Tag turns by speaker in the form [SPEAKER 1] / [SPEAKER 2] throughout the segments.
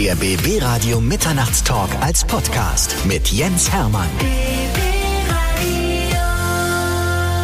[SPEAKER 1] Der BB Radio Mitternachtstalk als Podcast mit Jens Hermann.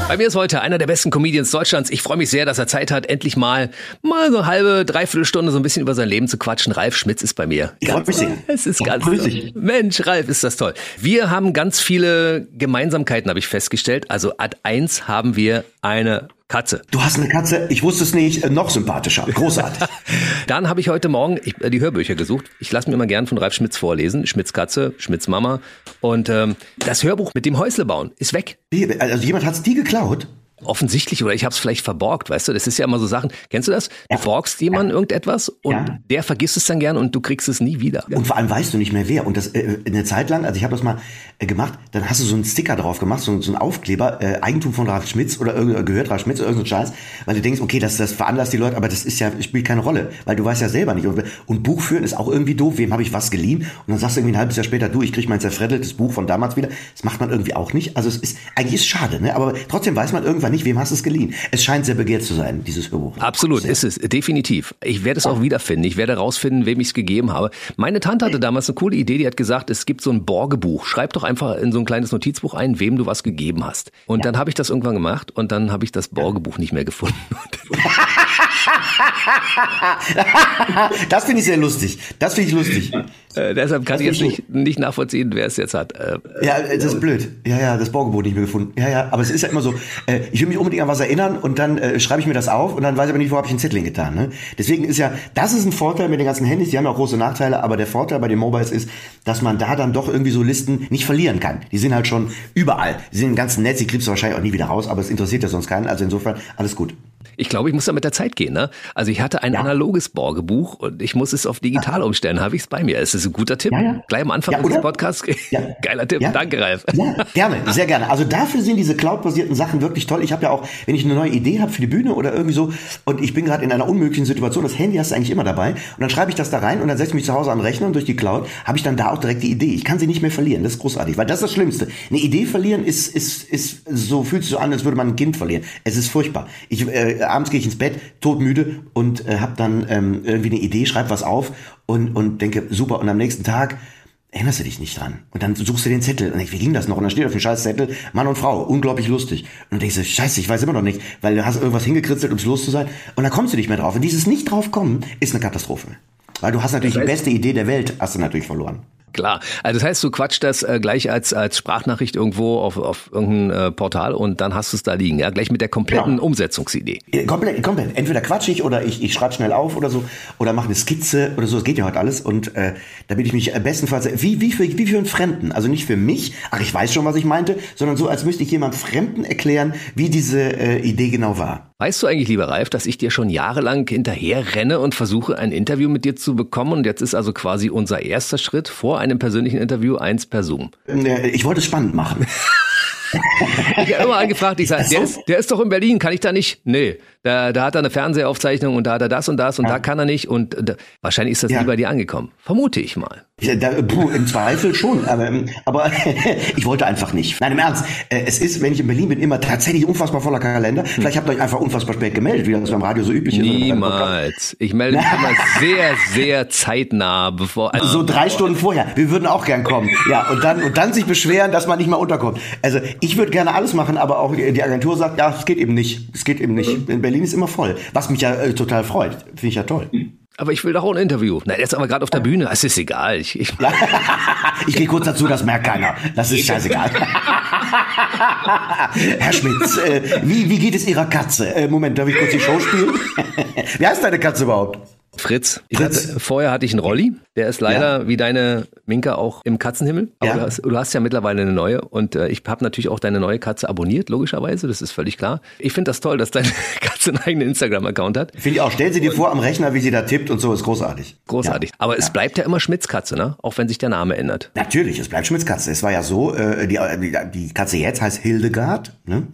[SPEAKER 2] Bei mir ist heute einer der besten Comedians Deutschlands. Ich freue mich sehr, dass er Zeit hat, endlich mal mal so eine halbe, dreiviertel Stunde so ein bisschen über sein Leben zu quatschen. Ralf Schmitz ist bei mir.
[SPEAKER 3] Ich freue mich sehr.
[SPEAKER 2] Es ist
[SPEAKER 3] Ja,
[SPEAKER 2] ganz
[SPEAKER 3] grüß
[SPEAKER 2] toll.
[SPEAKER 3] dich.
[SPEAKER 2] Mensch, Ralf, ist das toll. Wir haben ganz viele Gemeinsamkeiten, habe ich festgestellt. Also Ad 1 haben wir eine Katze.
[SPEAKER 3] Du hast eine Katze, ich wusste es nicht, äh, noch sympathischer. Großartig.
[SPEAKER 2] Dann habe ich heute Morgen ich, äh, die Hörbücher gesucht. Ich lasse mir mal gern von Ralf Schmitz vorlesen. Schmitz Katze, Schmitz Mama. Und ähm, das Hörbuch mit dem Häusle bauen ist weg.
[SPEAKER 3] Also jemand hat's die geklaut?
[SPEAKER 2] Offensichtlich, oder ich habe es vielleicht verborgt, weißt du? Das ist ja immer so Sachen. Kennst du das? Du borgst jemanden irgendetwas und
[SPEAKER 3] Ja.
[SPEAKER 2] der vergisst es dann gern und du kriegst es nie wieder.
[SPEAKER 3] Und vor allem weißt du nicht mehr wer. Und das äh, eine Zeit lang, also ich habe das mal äh, gemacht, dann hast du so einen Sticker drauf gemacht, so, so einen Aufkleber, äh, Eigentum von Ralf Schmitz oder irgend- gehört Ralf Schmitz oder irgendein Scheiß, weil du denkst, okay, das, das veranlasst die Leute, aber das ist ja, spielt keine Rolle, weil du weißt ja selber nicht. Und, und Buch führen ist auch irgendwie doof, wem habe ich was geliehen? Und dann sagst du irgendwie ein halbes Jahr später, du, ich krieg mein zerfreddeltes Buch von damals wieder. Das macht man irgendwie auch nicht. Also es ist, eigentlich ist es schade, ne? Aber trotzdem weiß man irgendwann nicht, wem hast du es geliehen. Es scheint sehr begehrt zu sein, dieses Hörbuch.
[SPEAKER 2] Absolut,
[SPEAKER 3] Sehr.
[SPEAKER 2] ist es, definitiv. Ich werde es auch wiederfinden. Ich werde herausfinden, wem ich es gegeben habe. Meine Tante hatte damals eine coole Idee, die hat gesagt, es gibt so ein Borgebuch. Schreib doch einfach in so ein kleines Notizbuch ein, wem du was gegeben hast. Und dann habe ich das irgendwann gemacht und dann habe ich das Borgebuch nicht mehr gefunden.
[SPEAKER 3] Das finde ich sehr lustig. Das finde ich lustig.
[SPEAKER 2] äh, deshalb kann ich jetzt nicht, nicht nachvollziehen, wer es jetzt hat. Äh,
[SPEAKER 3] Ja, das ist blöd. Ja, ja, das Baugebot nicht mehr gefunden. Ja, ja, aber es ist ja immer so, äh, ich will mich unbedingt an was erinnern und dann äh, schreibe ich mir das auf und dann weiß ich aber nicht, wo habe ich einen Zettel getan. Ne? Deswegen ist ja, das ist ein Vorteil mit den ganzen Handys, die haben ja auch große Nachteile, aber der Vorteil bei den Mobiles ist, dass man da dann doch irgendwie so Listen nicht verlieren kann. Die sind halt schon überall. Die sind im ganzen Netz, die kriegst du wahrscheinlich auch nie wieder raus, aber es interessiert ja sonst keinen. Also insofern, alles gut.
[SPEAKER 2] Ich glaube, ich muss da mit der Zeit gehen. Ne? Also ich hatte ein analoges Borgebuch und ich muss es auf digital umstellen. Habe ich es bei mir. Es ist ein guter Tipp.
[SPEAKER 3] Ja, ja.
[SPEAKER 2] Gleich am Anfang
[SPEAKER 3] Ja, oder?
[SPEAKER 2] Podcasts.
[SPEAKER 3] Ja.
[SPEAKER 2] Geiler Tipp.
[SPEAKER 3] Ja.
[SPEAKER 2] Danke, Ralf.
[SPEAKER 3] Ja, gerne, sehr gerne. Also dafür sind diese Cloud-basierten Sachen wirklich toll. Ich habe ja auch, wenn ich eine neue Idee habe für die Bühne oder irgendwie so und ich bin gerade in einer unmöglichen Situation, das Handy hast du eigentlich immer dabei und dann schreibe ich das da rein und dann setze ich mich zu Hause am Rechner und durch die Cloud habe ich dann da auch direkt die Idee. Ich kann sie nicht mehr verlieren. Das ist großartig, weil das ist das Schlimmste. Eine Idee verlieren ist ist ist so fühlt sich so an, als würde man ein Kind verlieren. Es ist furchtbar. Ich äh, abends gehe ich ins Bett, todmüde und äh, habe dann ähm, irgendwie eine Idee, schreibe was auf und und denke super und am nächsten Tag erinnerst du dich nicht dran. Und dann suchst du den Zettel und denkst, wie ging das noch? Und dann steht auf dem scheiß Zettel Mann und Frau, unglaublich lustig. Und du denkst, scheiße, ich weiß immer noch nicht, weil du hast irgendwas hingekritzelt, um es los zu sein. Und dann kommst du nicht mehr drauf. Und dieses nicht drauf kommen ist eine Katastrophe. Weil du hast natürlich die beste Idee der Welt, hast du natürlich verloren.
[SPEAKER 2] Klar. Also das heißt, du quatschst das äh, gleich als, als Sprachnachricht irgendwo auf, auf irgendein äh, Portal und dann hast du es da liegen. Ja, gleich mit der kompletten
[SPEAKER 3] Ja.
[SPEAKER 2] Umsetzungsidee.
[SPEAKER 3] Komplett, komplett. Entweder quatsch ich oder ich, ich schreibe schnell auf oder so oder mache eine Skizze oder so. Das geht ja heute alles. Und äh, damit ich mich äh, bestenfalls wie wie für wie für einen Fremden, also nicht für mich. Ach, ich weiß schon, was ich meinte, sondern so, als müsste ich jemand Fremden erklären, wie diese äh, Idee genau war.
[SPEAKER 2] Weißt du eigentlich, lieber Ralf, dass ich dir schon jahrelang hinterher renne und versuche, ein Interview mit dir zu bekommen? Und jetzt ist also quasi unser erster Schritt vor einem persönlichen Interview eins per Zoom.
[SPEAKER 3] Ich wollte es spannend machen.
[SPEAKER 2] Ich habe immer angefragt, ich sage, der ist, der ist doch in Berlin, kann ich da nicht? Nee, da, da hat er eine Fernsehaufzeichnung und da hat er das und das und da kann er nicht. Und äh, da, wahrscheinlich ist das
[SPEAKER 3] Ja.
[SPEAKER 2] nie bei dir angekommen. Vermute ich mal.
[SPEAKER 3] Da, puh, Im Zweifel schon, aber, ähm, aber ich wollte einfach nicht. Nein, im Ernst. äh, Es ist, wenn ich in Berlin bin, immer tatsächlich unfassbar voller Kalender. Vielleicht habt ihr euch einfach unfassbar spät gemeldet, wie das beim Radio so üblich ist.
[SPEAKER 2] Niemals. Ich melde mich immer sehr, sehr zeitnah, bevor. Also,
[SPEAKER 3] So drei Stunden vorher. Wir würden auch gern kommen. Ja, und dann, und dann sich beschweren, dass man nicht mal unterkommt. Also, ich würde gerne alles machen, aber auch die Agentur sagt, ja, es geht eben nicht. Es geht eben nicht. In Berlin ist immer voll. Was mich ja äh, total freut. Finde ich ja toll.
[SPEAKER 2] Aber ich will doch auch ein Interview. Na, der ist aber gerade auf der Bühne. Es ist egal. Ich, ich,
[SPEAKER 3] Ich gehe kurz dazu, das merkt keiner. Das ist scheißegal. Herr Schmitz, äh, wie, wie geht es Ihrer Katze? Äh, Moment, darf ich kurz die Show spielen? wie heißt deine Katze überhaupt?
[SPEAKER 2] Fritz.
[SPEAKER 3] Fritz.
[SPEAKER 2] Hatte, vorher hatte ich einen Rolli. Der ist leider wie deine Minka auch im Katzenhimmel. Aber
[SPEAKER 3] Ja.
[SPEAKER 2] du, hast, du hast ja mittlerweile eine neue. Und äh, ich habe natürlich auch deine neue Katze abonniert, logischerweise. Das ist völlig klar. Ich finde das toll, dass deine Katze einen eigenen Instagram-Account hat.
[SPEAKER 3] Finde ich auch. Stellen Sie dir vor am Rechner, wie sie da tippt und so, ist großartig.
[SPEAKER 2] Großartig.
[SPEAKER 3] Ja.
[SPEAKER 2] Aber es bleibt ja immer Schmitz Katze, ne? Auch wenn sich der Name ändert.
[SPEAKER 3] Natürlich, es bleibt Schmitz Katze. Es war ja so, äh, die, die, die Katze jetzt heißt Hildegard, ne?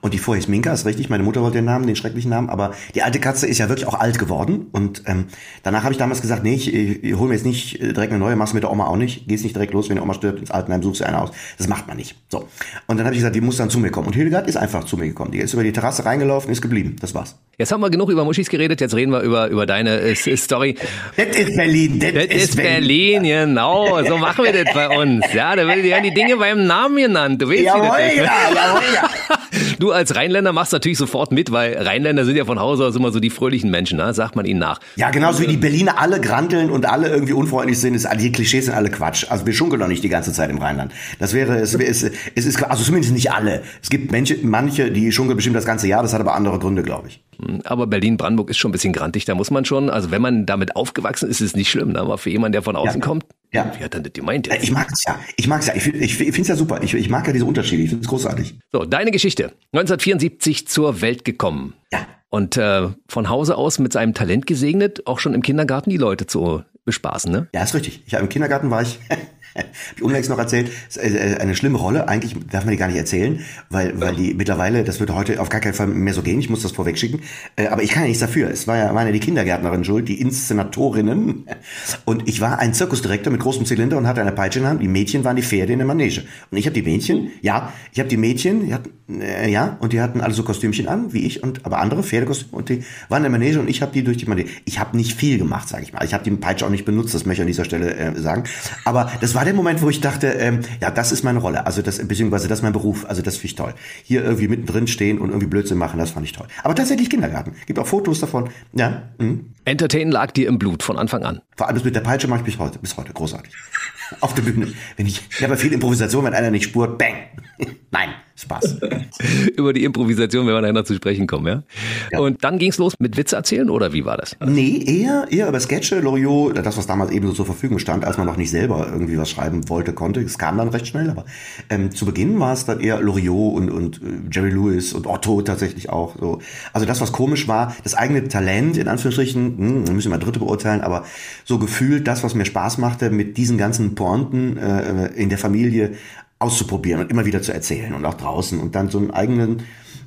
[SPEAKER 3] Und die vorher hieß Minka, ist richtig. Meine Mutter wollte den Namen, den schrecklichen Namen. Aber die alte Katze ist ja wirklich auch alt geworden. Und ähm, danach habe ich damals gesagt, nee, ich, ich hole mir jetzt nicht äh, direkt eine neue, machst mit der Oma auch nicht. Gehst nicht direkt los, wenn die Oma stirbt, ins Altenheim suchst du eine aus. Das macht man nicht. So. Und dann habe ich gesagt, die muss dann zu mir kommen. Und Hildegard ist einfach zu mir gekommen. Die ist über die Terrasse reingelaufen, ist geblieben. Das war's.
[SPEAKER 2] Jetzt haben wir genug über Muschis geredet, jetzt reden wir über, über deine äh, Story.
[SPEAKER 3] Das ist Berlin, das,
[SPEAKER 2] Das ist Berlin, genau. So machen wir das bei uns. Ja, da werden die Dinge beim Namen genannt. Du weißt,
[SPEAKER 3] Jawohl,
[SPEAKER 2] wie das ist.
[SPEAKER 3] ja, jawohl, ja.
[SPEAKER 2] Du als Rheinländer machst natürlich sofort mit, weil Rheinländer sind ja von Hause aus immer so die fröhlichen Menschen, ne? sagt man ihnen nach.
[SPEAKER 3] Ja, genauso wie die Berliner alle granteln und alle irgendwie unfreundlich sind, ist, die Klischees sind alle Quatsch. Also wir schunkeln doch nicht die ganze Zeit im Rheinland. Das wäre, es, es, es ist, also zumindest nicht alle. Es gibt manche, manche, die schunkeln bestimmt das ganze Jahr, das hat aber andere Gründe, glaube ich.
[SPEAKER 2] Aber Berlin-Brandenburg ist schon ein bisschen grantig, da muss man schon, also wenn man damit aufgewachsen ist, ist es nicht schlimm, ne? aber für jemanden, der von außen
[SPEAKER 3] Ja.
[SPEAKER 2] kommt,
[SPEAKER 3] Ja.
[SPEAKER 2] wie hat denn das gemeint?
[SPEAKER 3] Äh, Ich mag es ja. Ich mag es ja. Ich, ich, ich finde es ja super. Ich, ich mag ja diese Unterschiede. Ich finde es großartig.
[SPEAKER 2] So, deine Geschichte. 1974 zur Welt gekommen.
[SPEAKER 3] Ja.
[SPEAKER 2] Und äh, von Hause aus mit seinem Talent gesegnet, auch schon im Kindergarten die Leute zu bespaßen, ne?
[SPEAKER 3] Ja, ist richtig. Ich im Kindergarten war ich, hab ich unlängst noch erzählt, äh, eine schlimme Rolle. Eigentlich darf man die gar nicht erzählen, weil, weil die mittlerweile, das würde heute auf gar keinen Fall mehr so gehen. Ich muss das vorweg schicken. Äh, aber ich kann ja nichts dafür. Es war ja, waren ja die Kindergärtnerin schuld, die Inszenatorinnen. Und ich war ein Zirkusdirektor mit großem Zylinder und hatte eine Peitsche in der Hand. Die Mädchen waren die Pferde in der Manege. Und ich habe die Mädchen, ja, ich habe die Mädchen, die hatten, äh, ja, und die hatten alle so Kostümchen an, wie ich, und aber andere Pferdekostüme. Und die waren in der Manege und ich habe die durch die Manege. Ich habe nicht viel gemacht, sage ich mal. Ich habe die Peitsche auch nicht benutzt, das möchte ich an dieser Stelle äh, sagen. Aber das war der Moment, wo ich dachte, ähm, ja, das ist meine Rolle. Also das, beziehungsweise das ist mein Beruf. Also das finde ich toll. Hier irgendwie mittendrin stehen und irgendwie Blödsinn machen, das fand ich toll. Aber tatsächlich Kindergarten. Gibt auch Fotos davon. Ja. Mhm.
[SPEAKER 2] Entertain lag dir im Blut von Anfang an.
[SPEAKER 3] Vor allem das mit der Peitsche mache ich bis heute, bis heute großartig. Auf der Bühne. Wenn ich, ich habe viel Improvisation, wenn einer nicht spurt, bang. Nein, Spaß.
[SPEAKER 2] Über die Improvisation, wenn wir nachher zu sprechen kommen, ja?
[SPEAKER 3] Ja.
[SPEAKER 2] Und dann ging's los mit Witze erzählen oder wie war das?
[SPEAKER 3] Nee, eher, eher über Sketche, Loriot, das, was damals eben so zur Verfügung stand, als man noch nicht selber irgendwie was schreiben wollte, konnte. Es kam dann recht schnell, aber ähm, zu Beginn war es dann eher Loriot und, und äh, Jerry Lewis und Otto tatsächlich auch. So. Also das, was komisch war, das eigene Talent, in Anführungsstrichen, hm, müssen wir mal Dritte beurteilen, aber so gefühlt das, was mir Spaß machte, mit diesen ganzen Pointen äh, in der Familie auszuprobieren und immer wieder zu erzählen und auch draußen und dann so einen eigenen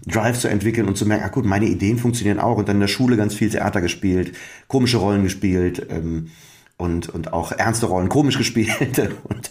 [SPEAKER 3] Drive zu entwickeln und zu merken, ah gut, meine Ideen funktionieren auch und dann in der Schule ganz viel Theater gespielt, komische Rollen gespielt ähm, und, und auch ernste Rollen komisch gespielt und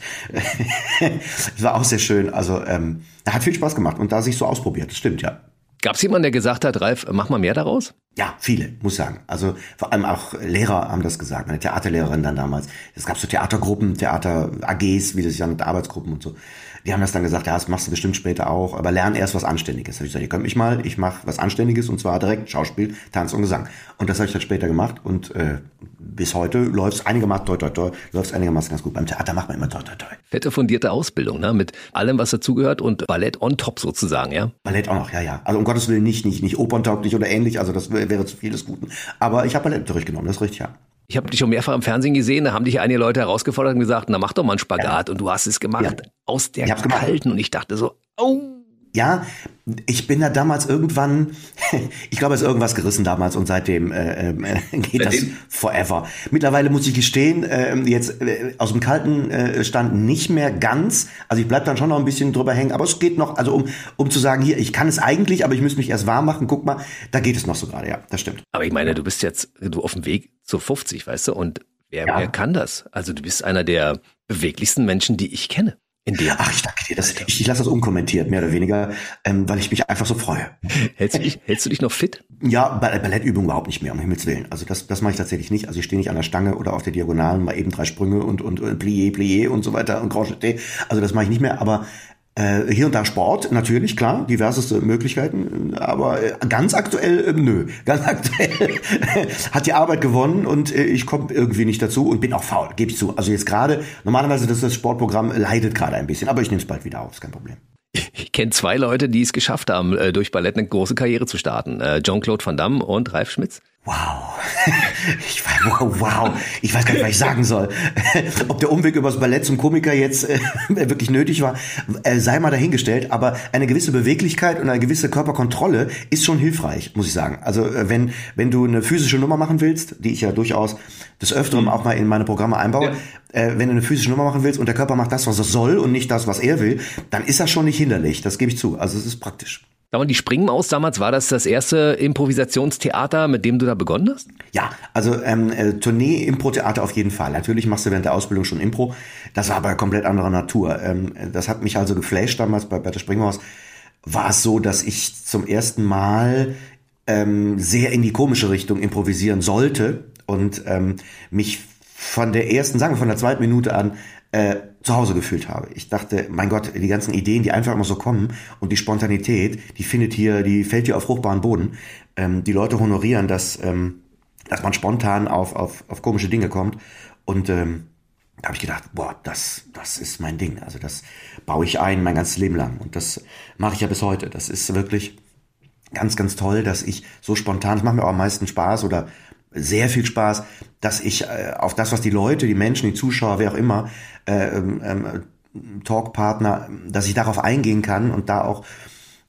[SPEAKER 3] es war auch sehr schön. Also ähm, hat viel Spaß gemacht und da sich so ausprobiert, das stimmt, ja.
[SPEAKER 2] Gab's jemanden, der gesagt hat, Ralf, mach mal mehr daraus?
[SPEAKER 3] Ja, viele, muss sagen. Also vor allem auch Lehrer haben das gesagt, meine Theaterlehrerin dann damals. Es gab so Theatergruppen, Theater-AGs, wie das ja mit Arbeitsgruppen und so. Die haben das dann gesagt, ja, das machst du bestimmt später auch, aber lern erst was Anständiges. Da hab ich gesagt, ihr könnt mich mal, ich mache was Anständiges und zwar direkt Schauspiel, Tanz und Gesang. Und das habe ich dann später gemacht und äh, bis heute läuft's einigermaßen toi toi toi, läuft's einigermaßen ganz gut. Beim Theater macht man immer toi toi toi.
[SPEAKER 2] Fette fundierte Ausbildung, ne? Mit allem, was dazugehört und Ballett on top sozusagen, ja?
[SPEAKER 3] Ballett auch noch, ja, ja. Also um Gottes Willen nicht, nicht, nicht operntauglich oder ähnlich, also das wär- wäre zu viel des Guten. Aber ich habe Ballett durchgenommen, das ist richtig, ja.
[SPEAKER 2] Ich habe dich schon mehrfach im Fernsehen gesehen, da haben dich einige Leute herausgefordert und gesagt, na mach doch mal einen Spagat und du hast es gemacht
[SPEAKER 3] Ja.
[SPEAKER 2] aus der
[SPEAKER 3] hab's gemacht.
[SPEAKER 2] kalten und ich dachte so, oh,
[SPEAKER 3] Ja, ich bin da damals irgendwann, ich glaube, es ist irgendwas gerissen damals und seitdem äh, äh, geht das forever. Mittlerweile muss ich gestehen, äh, jetzt aus dem kalten äh, Stand nicht mehr ganz. Also ich bleib dann schon noch ein bisschen drüber hängen, aber es geht noch, also um, um zu sagen, hier, ich kann es eigentlich, aber ich müsste mich erst warm machen, guck mal, da geht es noch so gerade, ja, das stimmt.
[SPEAKER 2] Aber ich meine, du bist jetzt du auf dem Weg zur 50, weißt du? Und wer,
[SPEAKER 3] Ja.
[SPEAKER 2] wer kann das? Also du bist einer der beweglichsten Menschen, die ich kenne. In dem.
[SPEAKER 3] Ach, ich danke dir, das, ich, ich lasse das unkommentiert, mehr oder weniger, ähm, weil ich mich einfach so freue.
[SPEAKER 2] Hältst du dich, hältst du dich noch fit?
[SPEAKER 3] Ja, Ball- Ballettübung überhaupt nicht mehr, um Himmels Willen. Also das, das mache ich tatsächlich nicht. Also ich stehe nicht an der Stange oder auf der Diagonalen, mal eben drei Sprünge und, und äh, Plié, Plié und so weiter und Grand Jeté. Also das mache ich nicht mehr, aber äh, hier und da Sport, natürlich, klar, diverseste Möglichkeiten, aber äh, ganz aktuell, äh, nö. Ganz aktuell hat die Arbeit gewonnen und äh, ich komme irgendwie nicht dazu und bin auch faul, gebe ich zu. Also jetzt gerade, normalerweise das, das Sportprogramm leidet gerade ein bisschen, aber ich nehme es bald wieder auf, ist kein Problem.
[SPEAKER 2] Ich kenne zwei Leute, die es geschafft haben, durch Ballett eine große Karriere zu starten. Jean-Claude Van Damme und Ralf Schmitz.
[SPEAKER 3] Wow. Ich war, wow, wow. Ich weiß gar nicht, was ich sagen soll. Ob der Umweg übers Ballett zum Komiker jetzt äh, wirklich nötig war, äh, sei mal dahingestellt. Aber eine gewisse Beweglichkeit und eine gewisse Körperkontrolle ist schon hilfreich, muss ich sagen. Also äh, wenn, wenn du eine physische Nummer machen willst, die ich ja durchaus des Öfteren auch mal in meine Programme einbaue, äh, wenn du eine physische Nummer machen willst und der Körper macht das, was er soll und nicht das, was er will, dann ist das schon nicht hinderlich. Das gebe ich zu. Also es ist praktisch.
[SPEAKER 2] Sag mal, die Springmaus damals, war das das erste Improvisationstheater, mit dem du da begonnen hast?
[SPEAKER 3] Ja, also ähm, äh, Tournee, Impro-Theater auf jeden Fall. Natürlich machst du während der Ausbildung schon Impro. Das war aber komplett anderer Natur. Ähm, das hat mich also geflasht damals bei, der Springmaus. War es so, dass ich zum ersten Mal ähm, sehr in die komische Richtung improvisieren sollte und ähm, mich von der ersten, sagen wir von der zweiten Minute an, äh, zu Hause gefühlt habe. Ich dachte, mein Gott, die ganzen Ideen, die einfach immer so kommen und die Spontanität, die findet hier, die fällt hier auf fruchtbaren Boden. Ähm, die Leute honorieren, dass, ähm, dass man spontan auf, auf, auf komische Dinge kommt. Und ähm, da habe ich gedacht, boah, das, das ist mein Ding. Also das baue ich ein mein ganzes Leben lang. Und das mache ich ja bis heute. Das ist wirklich ganz, ganz toll, dass ich so spontan, es macht mir auch am meisten Spaß oder sehr viel Spaß, dass ich äh, auf das, was die Leute, die Menschen, die Zuschauer, wer auch immer, äh, ähm, ähm, Talkpartner, dass ich darauf eingehen kann und da auch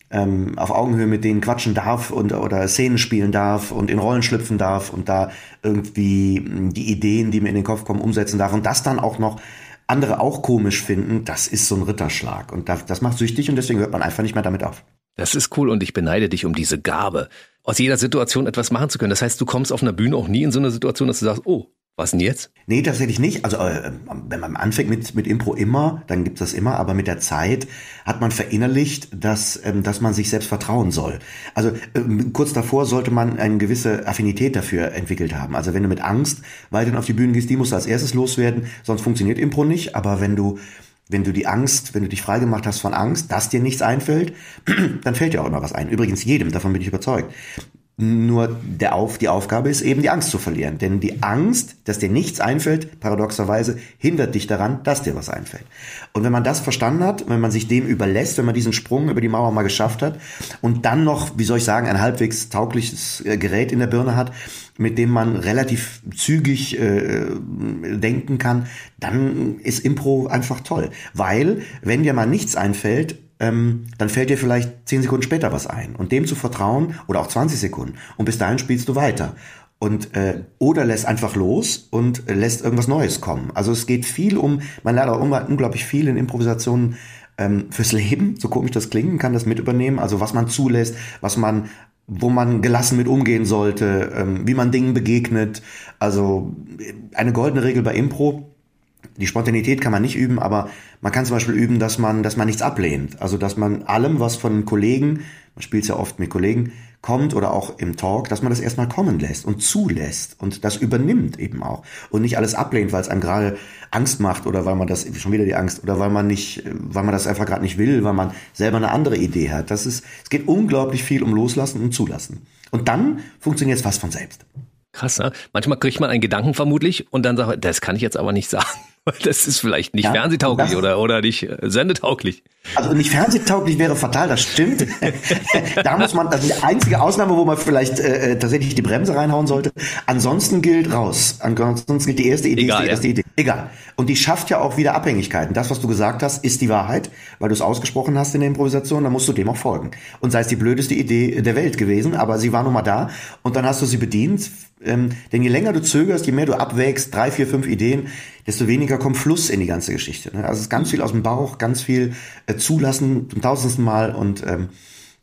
[SPEAKER 3] ähm, auf Augenhöhe mit denen quatschen darf und oder Szenen spielen darf und in Rollen schlüpfen darf und da irgendwie die Ideen, die mir in den Kopf kommen, umsetzen darf und das dann auch noch andere auch komisch finden, das ist so ein Ritterschlag und das, das macht süchtig und deswegen hört man einfach nicht mehr damit auf.
[SPEAKER 2] Das ist cool und ich beneide dich um diese Gabe, aus jeder Situation etwas machen zu können. Das heißt, du kommst auf einer Bühne auch nie in so eine Situation, dass du sagst, oh, was denn jetzt?
[SPEAKER 3] Nee, tatsächlich nicht. Also äh, wenn man anfängt mit, mit Impro immer, dann gibt's das immer, aber mit der Zeit hat man verinnerlicht, dass, ähm, dass man sich selbst vertrauen soll. Also ähm, kurz davor sollte man eine gewisse Affinität dafür entwickelt haben. Also wenn du mit Angst weiterhin auf die Bühne gehst, die musst du als erstes loswerden, sonst funktioniert Impro nicht. Aber wenn du wenn du die Angst, wenn du dich freigemacht hast von Angst, dass dir nichts einfällt, dann fällt dir auch immer was ein. Übrigens jedem, davon bin ich überzeugt. Nur der Auf, die Aufgabe ist eben, die Angst zu verlieren. Denn die Angst, dass dir nichts einfällt, paradoxerweise, hindert dich daran, dass dir was einfällt. Und wenn man das verstanden hat, wenn man sich dem überlässt, wenn man diesen Sprung über die Mauer mal geschafft hat und dann noch, wie soll ich sagen, ein halbwegs taugliches äh, Gerät in der Birne hat, mit dem man relativ zügig äh, denken kann, dann ist Impro einfach toll. Weil, wenn dir mal nichts einfällt, ähm, dann fällt dir vielleicht zehn Sekunden später was ein. Und dem zu vertrauen, oder auch 20 Sekunden, und bis dahin spielst du weiter. Und äh, oder lässt einfach los und lässt irgendwas Neues kommen. Also es geht viel um, man lernt auch unglaublich viel in Improvisationen ähm, fürs Leben, so komisch das klingen, kann das mit übernehmen. Also was man zulässt, was man wo man gelassen mit umgehen sollte, ähm, wie man Dingen begegnet. Also eine goldene Regel bei Impro, die Spontanität kann man nicht üben, aber man kann zum Beispiel üben, dass man, dass man nichts ablehnt. Also dass man allem, was von Kollegen, man spielt ja oft mit Kollegen, kommt oder auch im Talk, dass man das erstmal kommen lässt und zulässt und das übernimmt eben auch. Und nicht alles ablehnt, weil es einem gerade Angst macht oder weil man das, schon wieder die Angst, oder weil man nicht, weil man das einfach gerade nicht will, weil man selber eine andere Idee hat. Das ist, es geht unglaublich viel um Loslassen und Zulassen. Und dann funktioniert es fast von selbst.
[SPEAKER 2] Krass, ne? Manchmal kriegt man einen Gedanken vermutlich und dann sagt, das kann ich jetzt aber nicht sagen. Das ist vielleicht nicht ja, fernsehtauglich oder, oder nicht äh, sendetauglich.
[SPEAKER 3] Also nicht fernsehtauglich wäre fatal, das stimmt. da muss man, also die einzige Ausnahme, wo man vielleicht äh, äh, tatsächlich die Bremse reinhauen sollte. Ansonsten gilt raus. Ansonsten gilt die erste Idee,
[SPEAKER 2] Egal,
[SPEAKER 3] die erste
[SPEAKER 2] ja.
[SPEAKER 3] Idee. Egal. Und die schafft ja auch wieder Abhängigkeiten. Das, was du gesagt hast, ist die Wahrheit, weil du es ausgesprochen hast in der Improvisation, dann musst du dem auch folgen. Und sei es die blödeste Idee der Welt gewesen, aber sie war nun mal da und dann hast du sie bedient. Ähm, denn je länger du zögerst, je mehr du abwägst, drei, vier, fünf Ideen, desto weniger kommt Fluss in die ganze Geschichte. Ne? Also es ist ganz viel aus dem Bauch, ganz viel äh, zulassen zum tausendsten Mal und ähm,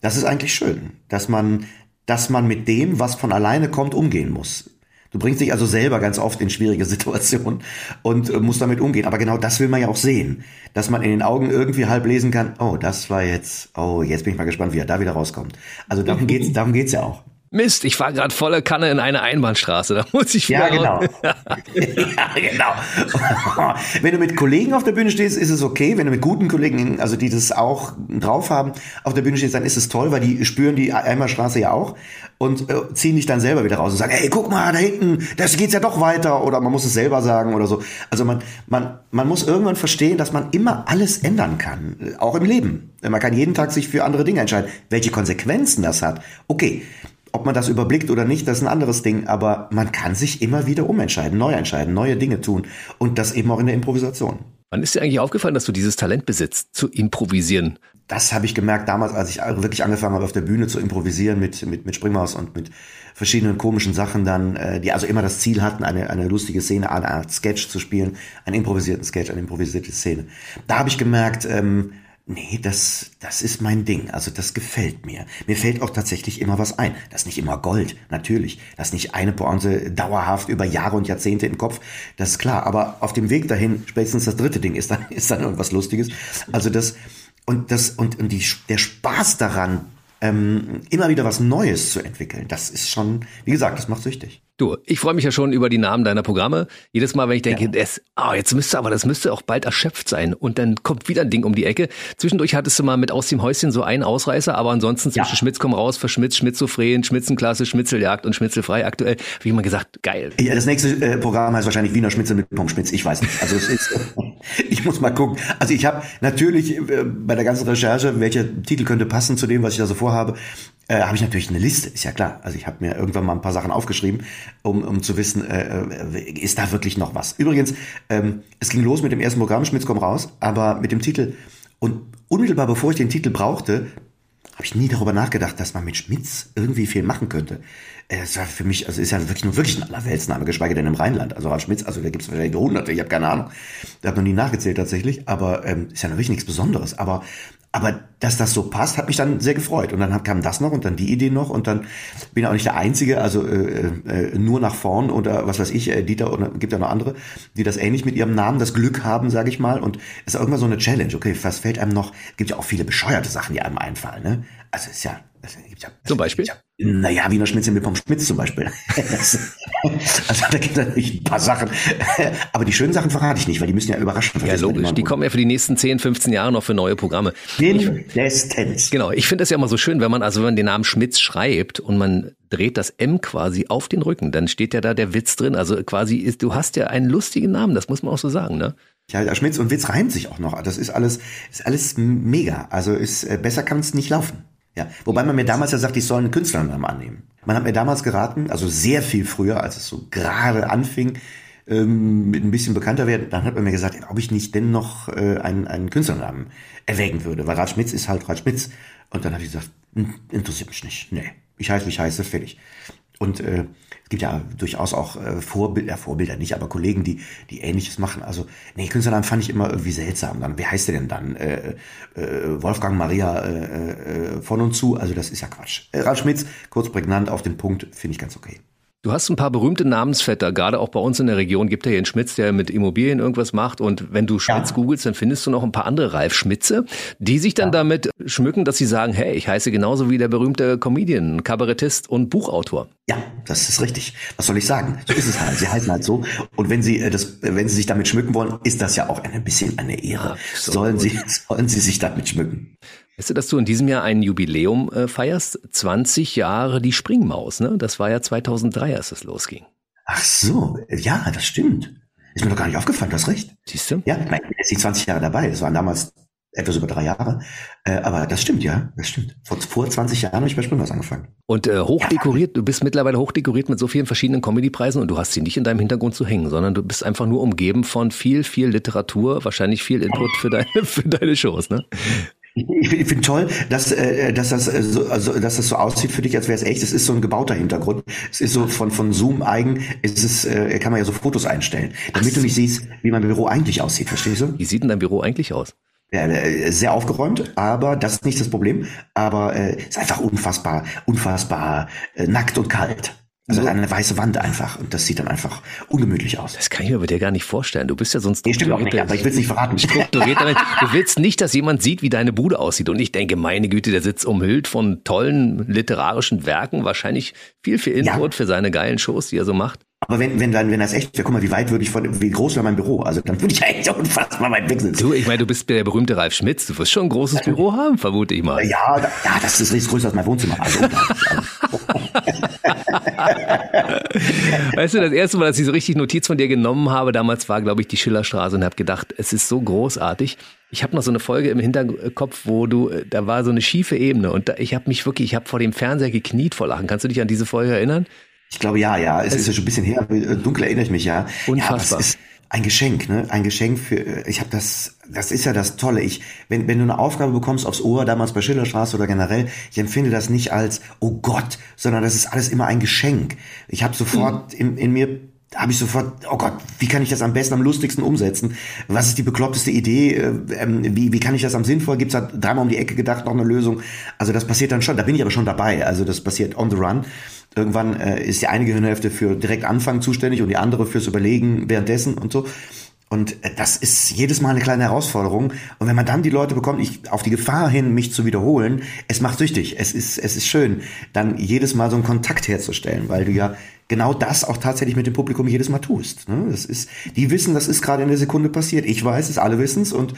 [SPEAKER 3] das ist eigentlich schön, dass man, dass man mit dem, was von alleine kommt, umgehen muss. Du bringst dich also selber ganz oft in schwierige Situationen und äh, musst damit umgehen. Aber genau das will man ja auch sehen, dass man in den Augen irgendwie halb lesen kann. Oh, das war jetzt. Oh, jetzt bin ich mal gespannt, wie er da wieder rauskommt. Also darum geht's, darum geht's ja auch.
[SPEAKER 2] Mist, ich fahre gerade volle Kanne in eine Einbahnstraße. Da muss ich
[SPEAKER 3] Ja, genau. ja, genau. Wenn du mit Kollegen auf der Bühne stehst, ist es okay. Wenn du mit guten Kollegen, also die das auch drauf haben, auf der Bühne stehst, dann ist es toll, weil die spüren die Einbahnstraße ja auch und äh, ziehen dich dann selber wieder raus und sagen, hey, guck mal, da hinten, das geht's ja doch weiter. Oder man muss es selber sagen oder so. Also man, man, man muss irgendwann verstehen, dass man immer alles ändern kann. Auch im Leben. Man kann jeden Tag sich für andere Dinge entscheiden. Welche Konsequenzen das hat, okay. Ob man das überblickt oder nicht, das ist ein anderes Ding, aber man kann sich immer wieder umentscheiden, neu entscheiden, neue Dinge tun und das eben auch in der Improvisation.
[SPEAKER 2] Wann ist dir eigentlich aufgefallen, dass du dieses Talent besitzt, zu improvisieren?
[SPEAKER 3] Das habe ich gemerkt damals, als ich wirklich angefangen habe, auf der Bühne zu improvisieren mit, mit, mit Springmaus und mit verschiedenen komischen Sachen dann, äh, die also immer das Ziel hatten, eine, eine lustige Szene, eine Art Sketch zu spielen, einen improvisierten Sketch, eine improvisierte Szene. Da habe ich gemerkt, ähm, Nee, das, das ist mein Ding. Also das gefällt mir. Mir fällt auch tatsächlich immer was ein. Das ist nicht immer Gold, natürlich. Das ist nicht eine Pointe dauerhaft über Jahre und Jahrzehnte im Kopf. Das ist klar. Aber auf dem Weg dahin, spätestens das dritte Ding ist dann, ist dann irgendwas Lustiges. Also das, und das, und, und die, der Spaß daran, ähm, immer wieder was Neues zu entwickeln, das ist schon, wie gesagt, das macht süchtig.
[SPEAKER 2] Du, ich freue mich ja schon über die Namen deiner Programme. Jedes Mal, wenn ich denke, ja. das, oh, jetzt müsste aber, das müsste auch bald erschöpft sein. Und dann kommt wieder ein Ding um die Ecke. Zwischendurch hattest du mal mit aus dem Häuschen so einen Ausreißer, aber ansonsten zwischen ja. Schmitz komm raus, verschmitz, Schmitzophren, Schmitzenklasse, Schmitzeljagd und Schmitzelfrei aktuell. Wie immer gesagt, geil.
[SPEAKER 3] Ja, das nächste äh, Programm heißt wahrscheinlich Wiener Schmitzel mit Pommes Ich weiß nicht. Also es ist, ich muss mal gucken. Also ich habe natürlich äh, bei der ganzen Recherche, welcher Titel könnte passen zu dem, was ich da so vorhabe, äh, habe ich natürlich eine Liste, ist ja klar. Also ich habe mir irgendwann mal ein paar Sachen aufgeschrieben, um, um zu wissen, äh, äh, ist da wirklich noch was. Übrigens, ähm, es ging los mit dem ersten Programm, Schmitz komm raus, aber mit dem Titel, und unmittelbar bevor ich den Titel brauchte, habe ich nie darüber nachgedacht, dass man mit Schmitz irgendwie viel machen könnte. Äh, es war für mich, also ist ja wirklich nur wirklich ein Allerweltsname, geschweige denn im Rheinland. Also Ralf Schmitz, also da gibt es wahrscheinlich hunderte, ich habe keine Ahnung. Da habe noch nie nachgezählt tatsächlich, aber ähm, ist ja wirklich nichts Besonderes. Aber aber dass das so passt, hat mich dann sehr gefreut. Und dann kam das noch und dann die Idee noch und dann bin ich auch nicht der Einzige, also äh, äh, nur nach vorn oder was weiß ich, äh, Dieter oder gibt ja noch andere, die das ähnlich mit ihrem Namen, das Glück haben, sage ich mal. Und es ist irgendwann so eine Challenge. Okay, was fällt einem noch? Gibt ja auch viele bescheuerte Sachen, die einem einfallen. Ne? Also ist ja
[SPEAKER 2] ja, zum Beispiel? Ja,
[SPEAKER 3] naja, Wiener Schnitzel mit Pommes Schmitz zum Beispiel. also da gibt es natürlich ein paar Sachen. Aber die schönen Sachen verrate ich nicht, weil die müssen ja überraschen.
[SPEAKER 2] Ja, logisch. Die kommen ja für die nächsten 10, 15 Jahre noch für neue Programme.
[SPEAKER 3] Mindestens.
[SPEAKER 2] Genau. Ich finde das ja immer so schön, wenn man, also wenn man den Namen Schmitz schreibt und man dreht das M quasi auf den Rücken, dann steht ja da der Witz drin. Also quasi ist, du hast ja einen lustigen Namen, das muss man auch so sagen, ne?
[SPEAKER 3] Ja, Schmitz und Witz reimt sich auch noch. Das ist alles, ist alles mega. Also ist, äh, besser kann es nicht laufen. Ja, wobei man mir damals ja sagt, ich soll einen Künstlernamen annehmen. Man hat mir damals geraten, also sehr viel früher, als es so gerade anfing, ähm, mit ein bisschen bekannter werden, dann hat man mir gesagt, ob ich nicht denn noch äh, einen, einen Künstlernamen erwägen würde, weil Rad Schmitz ist halt Rad Schmitz. Und dann habe ich gesagt, interessiert mich nicht. Nee, ich heiße, wie ich heiße, fertig. Und äh, es gibt ja durchaus auch äh, Vorbilder, Vorbilder nicht, aber Kollegen, die, die Ähnliches machen. Also, nee, Künstlernamen fand ich immer irgendwie seltsam. Dann, wer heißt der denn dann? Äh, äh, Wolfgang Maria äh, äh, von und zu. Also, das ist ja Quatsch. Äh, Ralf Schmitz, kurz prägnant auf den Punkt, finde ich ganz okay.
[SPEAKER 2] Du hast ein paar berühmte Namensvetter, gerade auch bei uns in der Region gibt ja hier einen Schmitz, der mit Immobilien irgendwas macht. Und wenn du Schmitz ja. googelst, dann findest du noch ein paar andere Ralf Schmitze, die sich dann ja. damit schmücken, dass sie sagen, hey, ich heiße genauso wie der berühmte Comedian, Kabarettist und Buchautor.
[SPEAKER 3] Ja, das ist richtig. Was soll ich sagen? So ist es halt. Sie heißen halt so. Und wenn sie äh, das, wenn sie sich damit schmücken wollen, ist das ja auch ein bisschen eine Ehre. So sollen sie, sollen sie sich damit schmücken.
[SPEAKER 2] Weißt du, dass du in diesem Jahr ein Jubiläum äh, feierst? 20 Jahre die Springmaus, ne? Das war ja 2003, als es losging.
[SPEAKER 3] Ach so, ja, das stimmt. Ist mir doch gar nicht aufgefallen, du hast recht.
[SPEAKER 2] Siehst du?
[SPEAKER 3] Ja, ich bin jetzt nicht 20 Jahre dabei. Das waren damals etwas über drei Jahre. Äh, aber das stimmt, ja, das stimmt. Vor, vor 20 Jahren habe ich bei Springmaus angefangen.
[SPEAKER 2] Und äh, hochdekoriert, du bist mittlerweile hochdekoriert mit so vielen verschiedenen Comedypreisen und du hast sie nicht in deinem Hintergrund zu hängen, sondern du bist einfach nur umgeben von viel, viel Literatur, wahrscheinlich viel Input für deine, für deine Shows, ne?
[SPEAKER 3] Ich, ich finde toll, dass, äh, dass, das, äh, so, also, dass das so aussieht für dich, als wäre es echt. Es ist so ein gebauter Hintergrund. Es ist so von, von Zoom eigen. Es ist, äh, kann man ja so Fotos einstellen, damit Ach. du nicht siehst, wie mein Büro eigentlich aussieht. Verstehst du?
[SPEAKER 2] Wie sieht denn dein Büro eigentlich aus?
[SPEAKER 3] Ja, äh, sehr aufgeräumt, aber das ist nicht das Problem. Aber äh, ist einfach unfassbar, unfassbar äh, nackt und kalt. Also eine weiße Wand einfach. Und das sieht dann einfach ungemütlich aus.
[SPEAKER 2] Das kann ich mir bei dir gar nicht vorstellen. Du bist ja sonst
[SPEAKER 3] nee, stimmt auch nicht, aber ich will es nicht verraten. du
[SPEAKER 2] willst nicht, dass jemand sieht, wie deine Bude aussieht. Und ich denke, meine Güte, der sitzt umhüllt von tollen literarischen Werken. Wahrscheinlich viel, viel Input ja. für seine geilen Shows, die er so macht.
[SPEAKER 3] Aber wenn, wenn dann, wenn das echt wäre, guck mal, wie weit würde ich von, wie groß wäre mein Büro? Also dann würde ich eigentlich auch unfassbar weit weg sitzen.
[SPEAKER 2] Du, ich meine, du bist der berühmte Ralf Schmitz. Du wirst schon ein großes ja. Büro haben, vermute ich mal.
[SPEAKER 3] Ja, ja, das ist größer als mein Wohnzimmer. Also,
[SPEAKER 2] weißt du, das erste Mal, dass ich so richtig Notiz von dir genommen habe, damals war, glaube ich, die Schillerstraße und habe gedacht, es ist so großartig. Ich habe noch so eine Folge im Hinterkopf, wo du, da war so eine schiefe Ebene und da, ich habe mich wirklich, ich habe vor dem Fernseher gekniet vor Lachen. Kannst du dich an diese Folge erinnern?
[SPEAKER 3] Ich glaube ja, ja. Es, es ist ja schon ein bisschen her, dunkel erinnere ich mich ja.
[SPEAKER 2] Unfassbar.
[SPEAKER 3] Ja, ein Geschenk, ne? Ein Geschenk für. Ich habe das. Das ist ja das Tolle. Ich, wenn wenn du eine Aufgabe bekommst aufs Ohr, damals bei Schillerstraße oder generell, ich empfinde das nicht als oh Gott, sondern das ist alles immer ein Geschenk. Ich habe sofort mhm. in, in mir habe ich sofort, oh Gott, wie kann ich das am besten, am lustigsten umsetzen? Was ist die bekloppteste Idee? Äh, ähm, wie, wie kann ich das am sinnvoll? Gibt es da dreimal um die Ecke gedacht noch eine Lösung? Also das passiert dann schon, da bin ich aber schon dabei. Also das passiert on the run. Irgendwann äh, ist die eine Gehirnhälfte für direkt Anfangen zuständig und die andere fürs Überlegen währenddessen und so. Und äh, das ist jedes Mal eine kleine Herausforderung. Und wenn man dann die Leute bekommt, ich, auf die Gefahr hin, mich zu wiederholen, es macht süchtig. Es ist, es ist schön, dann jedes Mal so einen Kontakt herzustellen, weil du ja genau das auch tatsächlich mit dem Publikum jedes Mal tust. Ne? Das ist, die wissen, das ist gerade in der Sekunde passiert. Ich weiß es, alle wissen es und,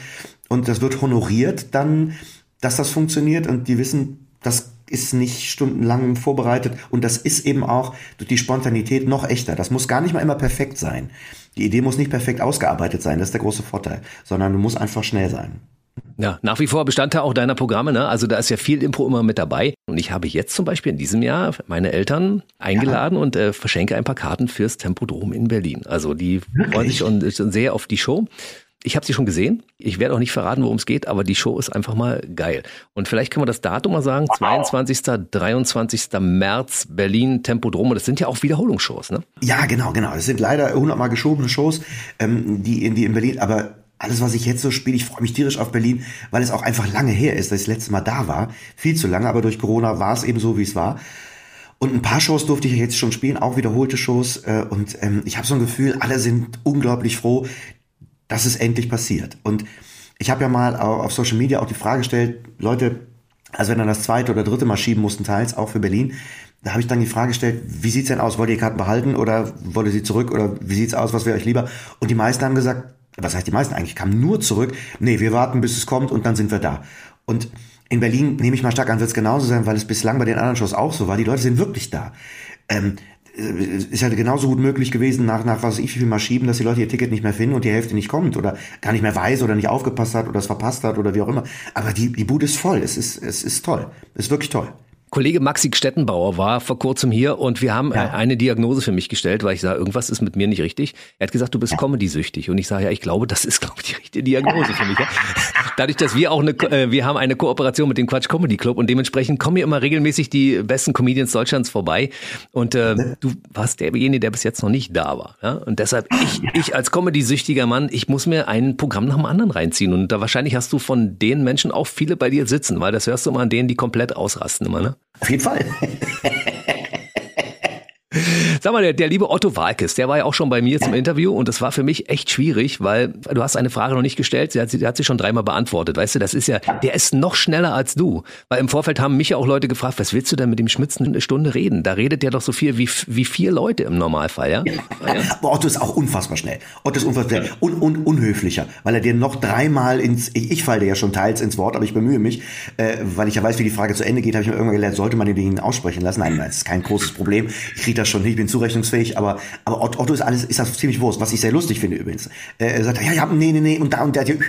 [SPEAKER 3] und das wird honoriert dann, dass das funktioniert und die wissen, das ist nicht stundenlang vorbereitet und das ist eben auch durch die Spontanität noch echter. Das muss gar nicht mal immer perfekt sein. Die Idee muss nicht perfekt ausgearbeitet sein, das ist der große Vorteil, sondern du musst einfach schnell sein.
[SPEAKER 2] Ja, nach wie vor Bestandteil auch deiner Programme, ne? Also da ist ja viel Impro immer mit dabei. Und ich habe jetzt zum Beispiel in diesem Jahr meine Eltern eingeladen ja. und äh, verschenke ein paar Karten fürs Tempodrom in Berlin. Also die Wirklich? freuen sich schon, schon sehr auf die Show. Ich habe sie schon gesehen. Ich werde auch nicht verraten, worum es geht, aber die Show ist einfach mal geil. Und vielleicht können wir das Datum mal sagen. Wow. 22. 23. März, Berlin, Tempodrom. Das sind ja auch Wiederholungsshows, ne?
[SPEAKER 3] Ja, genau, genau. Das sind leider hundertmal geschobene Shows, ähm, die, in, die in Berlin, aber alles, was ich jetzt so spiele, ich freue mich tierisch auf Berlin, weil es auch einfach lange her ist, dass ich das letzte Mal da war. Viel zu lange, aber durch Corona war es eben so, wie es war. Und ein paar Shows durfte ich jetzt schon spielen, auch wiederholte Shows. Äh, und ähm, ich habe so ein Gefühl, alle sind unglaublich froh, dass es endlich passiert. Und ich habe ja mal auf Social Media auch die Frage gestellt, Leute, also wenn dann das zweite oder dritte Mal schieben mussten, teils auch für Berlin, da habe ich dann die Frage gestellt, wie sieht's denn aus? Wollt ihr die Karten behalten oder wollt ihr sie zurück oder wie sieht's aus? Was wäre euch lieber? Und die meisten haben gesagt, was heißt die meisten eigentlich, kamen nur zurück, nee, wir warten, bis es kommt und dann sind wir da. Und in Berlin, nehme ich mal stark an, wird es genauso sein, weil es bislang bei den anderen Shows auch so war. Die Leute sind wirklich da. Ähm, äh, ist halt genauso gut möglich gewesen, nach, nach was ich viel mal schieben, dass die Leute ihr Ticket nicht mehr finden und die Hälfte nicht kommt oder gar nicht mehr weiß oder nicht aufgepasst hat oder es verpasst hat oder wie auch immer. Aber die, die Bude ist voll. Es ist, es ist toll. Es ist wirklich toll.
[SPEAKER 2] Kollege Maxi Stettenbauer war vor kurzem hier und wir haben ja. eine Diagnose für mich gestellt, weil ich sage, irgendwas ist mit mir nicht richtig. Er hat gesagt, du bist ja. Comedy-süchtig und ich sage, ja, ich glaube, das ist, glaube ich, die richtige Diagnose für mich. Ja? Dadurch, dass wir auch eine, äh, wir haben eine Kooperation mit dem Quatsch Comedy Club und dementsprechend kommen hier immer regelmäßig die besten Comedians Deutschlands vorbei und äh, du warst derjenige, der bis jetzt noch nicht da war. Ja? Und deshalb, ich, ich als Comedy-süchtiger Mann, ich muss mir ein Programm nach dem anderen reinziehen und da wahrscheinlich hast du von den Menschen auch viele bei dir sitzen, weil das hörst du immer an denen, die komplett ausrasten immer, ne?
[SPEAKER 3] Auf jeden Fall.
[SPEAKER 2] Sag mal, der, der liebe Otto Walkes, der war ja auch schon bei mir zum Interview und das war für mich echt schwierig, weil du hast eine Frage noch nicht gestellt, sie hat, sie hat sie schon dreimal beantwortet, weißt du, das ist ja, der ist noch schneller als du, weil im Vorfeld haben mich ja auch Leute gefragt, was willst du denn mit dem Schmitzen eine Stunde reden? Da redet der doch so viel wie, wie vier Leute im Normalfall, ja? ja.
[SPEAKER 3] Aber Otto ist auch unfassbar schnell. Otto ist unfassbar schnell und, und unhöflicher, weil er dir noch dreimal ins, ich, ich falle dir ja schon teils ins Wort, aber ich bemühe mich, äh, weil ich ja weiß, wie die Frage zu Ende geht, habe ich mir irgendwann gelernt, sollte man den aussprechen lassen? Nein, das ist kein großes Problem. Ich kriege das schon hin, bin zurechnungsfähig, aber, aber Otto ist alles, ist das ziemlich wurscht, was ich sehr lustig finde übrigens. Äh, er sagt, ja, ja, nee, nee, nee, und da und der, und